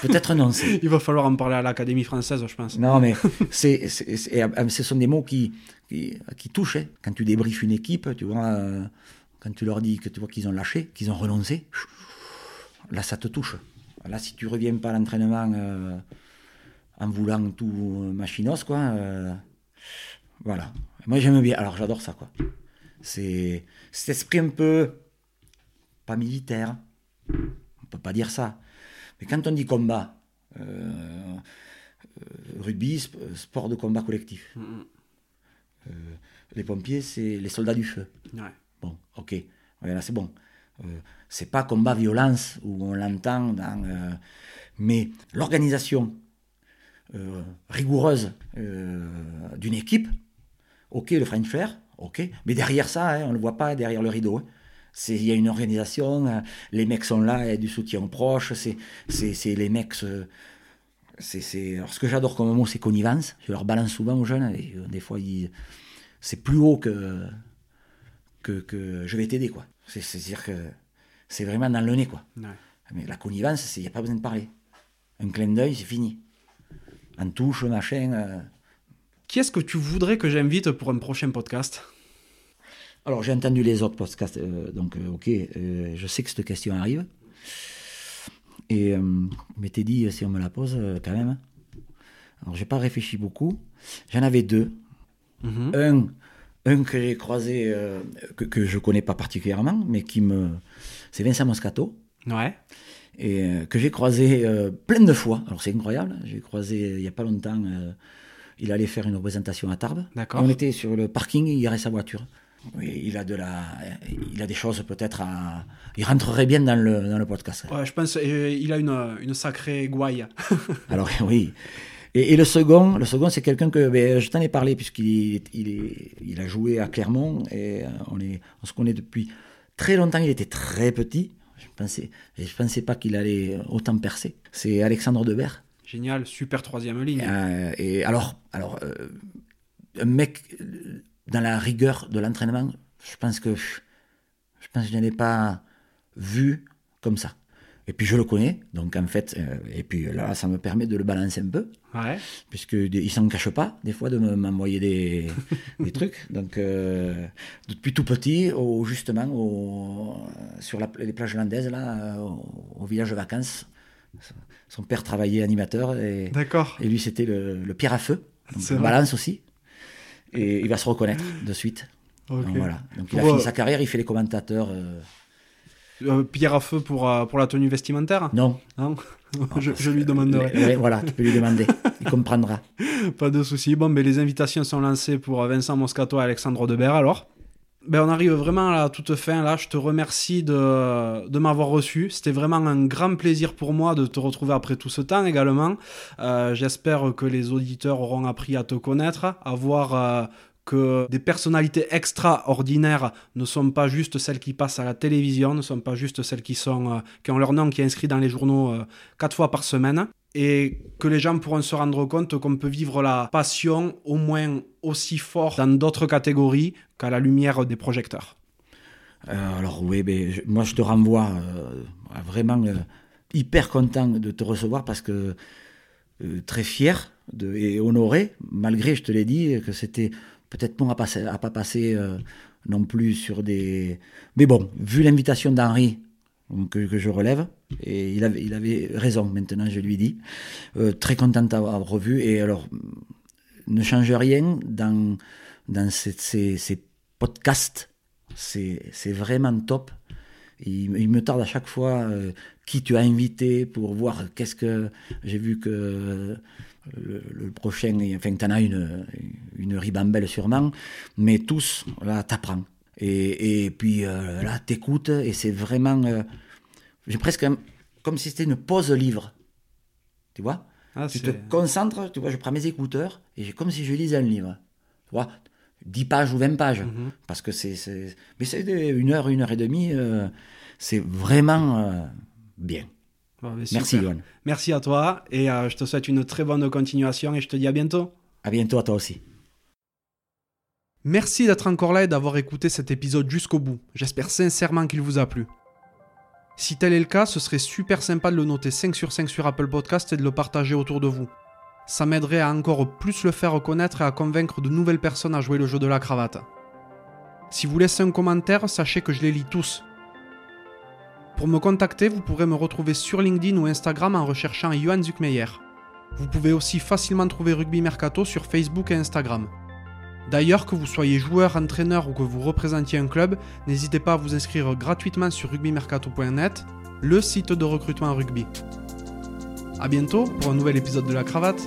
Peut-être non. c'est- Il va falloir en parler à l'Académie française, je pense. Non, mais c'est, euh, ce sont des mots qui, qui, qui touchent. hein. Quand tu débriefes une équipe, tu vois, euh, quand tu leur dis que tu vois qu'ils ont lâché, qu'ils ont renoncé, là, ça te touche. Là, si tu reviens pas à l'entraînement euh, en voulant tout machinos, quoi, euh, voilà. Moi, j'aime bien. Alors, j'adore ça, quoi. C'est cet esprit un peu pas militaire. On peut pas dire ça. Mais quand on dit combat, euh, euh, rugby, sp- sport de combat collectif. Mhm. Euh, les pompiers, c'est les soldats du feu. Ouais. Bon, ok, Ouais, là c'est bon. Euh, c'est pas combat violence où on l'entend dans. mais l'organisation euh, rigoureuse euh, d'une équipe, ok, le French Flair, ok, mais derrière ça, hein, on ne le voit pas derrière le rideau. hein. Il y a une organisation, euh, les mecs sont là, il y a du soutien proche, c'est les mecs. c'est alors, ce que j'adore comme mot, c'est connivence. Je leur balance souvent aux jeunes, et euh, des fois, ils- c'est plus haut que, que, que je vais t'aider, quoi. C'est- C'est-à-dire que c'est vraiment dans le nez, quoi. Ouais. Mais la connivence, il n'y a pas besoin de parler. Un clin d'œil, c'est fini. En touche, machin. euh. Qui est-ce que tu voudrais que j'invite pour un prochain podcast? Alors, j'ai entendu les autres podcasts, euh, donc, euh, ok, euh, je sais que cette question arrive. Et, t'es dit, si on me la pose, quand même. Alors, j'ai pas réfléchi beaucoup. J'en avais deux. Mhm. Un, un que j'ai croisé, que, que je connais pas particulièrement, mais qui me. C'est Vincent Moscato. Ouais. Et euh, que j'ai croisé euh, plein de fois. Alors c'est incroyable, j'ai croisé euh, il n'y a pas longtemps, il allait faire une représentation à Tarbes. D'accord. On était sur le parking, il garait sa voiture. Oui, il a de la, il a des choses peut-être à, il rentrerait bien dans le dans le podcast. Ouais, je pense qu'il a une, une sacrée gouaille. Alors oui. Et, et le second, le second, c'est quelqu'un que ben, je t'en ai parlé puisqu'il il, est, il a joué à Clermont et on, est, on se connaît depuis très longtemps. Il était très petit. Je pensais, je pensais pas qu'il allait autant percer. C'est Alexandre Debert. Génial, super troisième ligne. Euh, et alors, alors euh, un mec euh, dans la rigueur de l'entraînement, je pense que je pense que je n'en ai pas vu comme ça. Et puis je le connais, donc en fait, euh, et puis là, ça me permet de le balancer un peu, Ouais. puisque il s'en cache pas des fois de me- m'envoyer des, des trucs. Donc euh, depuis tout petit, au, justement, au, sur la- les plages landaises là, euh, au, au village de vacances, son père travaillait animateur et et lui, c'était le, le pierre à feu. Donc, balance aussi. Et il va se reconnaître de suite. Donc, voilà. Donc, il a fini euh, sa carrière, il fait les commentateurs. euh, Euh, pierre à feu pour, euh, pour la tenue vestimentaire Non. Non je, je lui demanderai. Voilà, tu peux lui demander. Il comprendra. Pas de souci. Bon, ben, les invitations sont lancées pour euh, Vincent Moscato et Alexandre Debert alors. Ben, on arrive vraiment à la toute fin là. Je te remercie de, de m'avoir reçu. C'était vraiment un grand plaisir pour moi de te retrouver après tout ce temps également. Euh, J'espère que les auditeurs auront appris à te connaître, à voir euh, que des personnalités extraordinaires ne sont pas juste celles qui passent à la télévision, ne sont pas juste celles qui, sont, euh, qui ont leur nom qui est inscrit dans les journaux euh, quatre fois par semaine et que les gens pourront se rendre compte qu'on peut vivre la passion au moins aussi fort dans d'autres catégories qu'à la lumière des projecteurs. Euh, alors, oui, moi, je te renvoie vraiment hyper content de te recevoir parce que très fier et honoré, malgré, je te l'ai dit, que c'était peut-être non à, pas passer euh, non plus sur des. Mais bon, vu l'invitation d'Henri que, je relève, et il avait, raison, maintenant je lui dis, euh, très content de t'avoir revu, et alors, ne change rien dans, dans ces, podcasts c'est vraiment top. Il, me tarde à chaque fois euh, qui tu as invité pour voir qu'est-ce que. J'ai vu que le, le, prochain, enfin, tu en as une, une ribambelle sûrement, mais tous, là, t'apprends. Et, et puis euh, là, t'écoutes et c'est vraiment. euh, J'ai presque un- comme si c'était une pause livre. Tu vois? Ah, Tu te concentres, tu vois, je prends mes écouteurs et j'ai comme si je lisais un livre. Tu vois? 10 pages ou 20 pages. Mhm. Parce que c'est. Mais c'est une heure, une heure et demie. euh, c'est vraiment bien. Bon, Merci. Merci à toi et euh, je te souhaite une très bonne continuation et je te dis à bientôt. À bientôt à toi aussi. Merci d'être encore là et d'avoir écouté cet épisode jusqu'au bout. J'espère sincèrement qu'il vous a plu. Si tel est le cas, ce serait super sympa de le noter 5 sur 5 sur Apple Podcast et de le partager autour de vous. Ça m'aiderait à encore plus le faire connaître et à convaincre de nouvelles personnes à jouer le jeu de la cravate. Si vous laissez un commentaire, sachez que je les lis tous. Pour me contacter, vous pourrez me retrouver sur LinkedIn ou Instagram en recherchant Johan Zuckmeyer. Vous pouvez aussi facilement trouver Rugby Mercato sur Facebook et Instagram. D'ailleurs, que vous soyez joueur, entraîneur ou que vous représentiez un club, n'hésitez pas à vous inscrire gratuitement sur rugbymercato.net, le site de recrutement rugby. A bientôt pour un nouvel épisode de la cravate.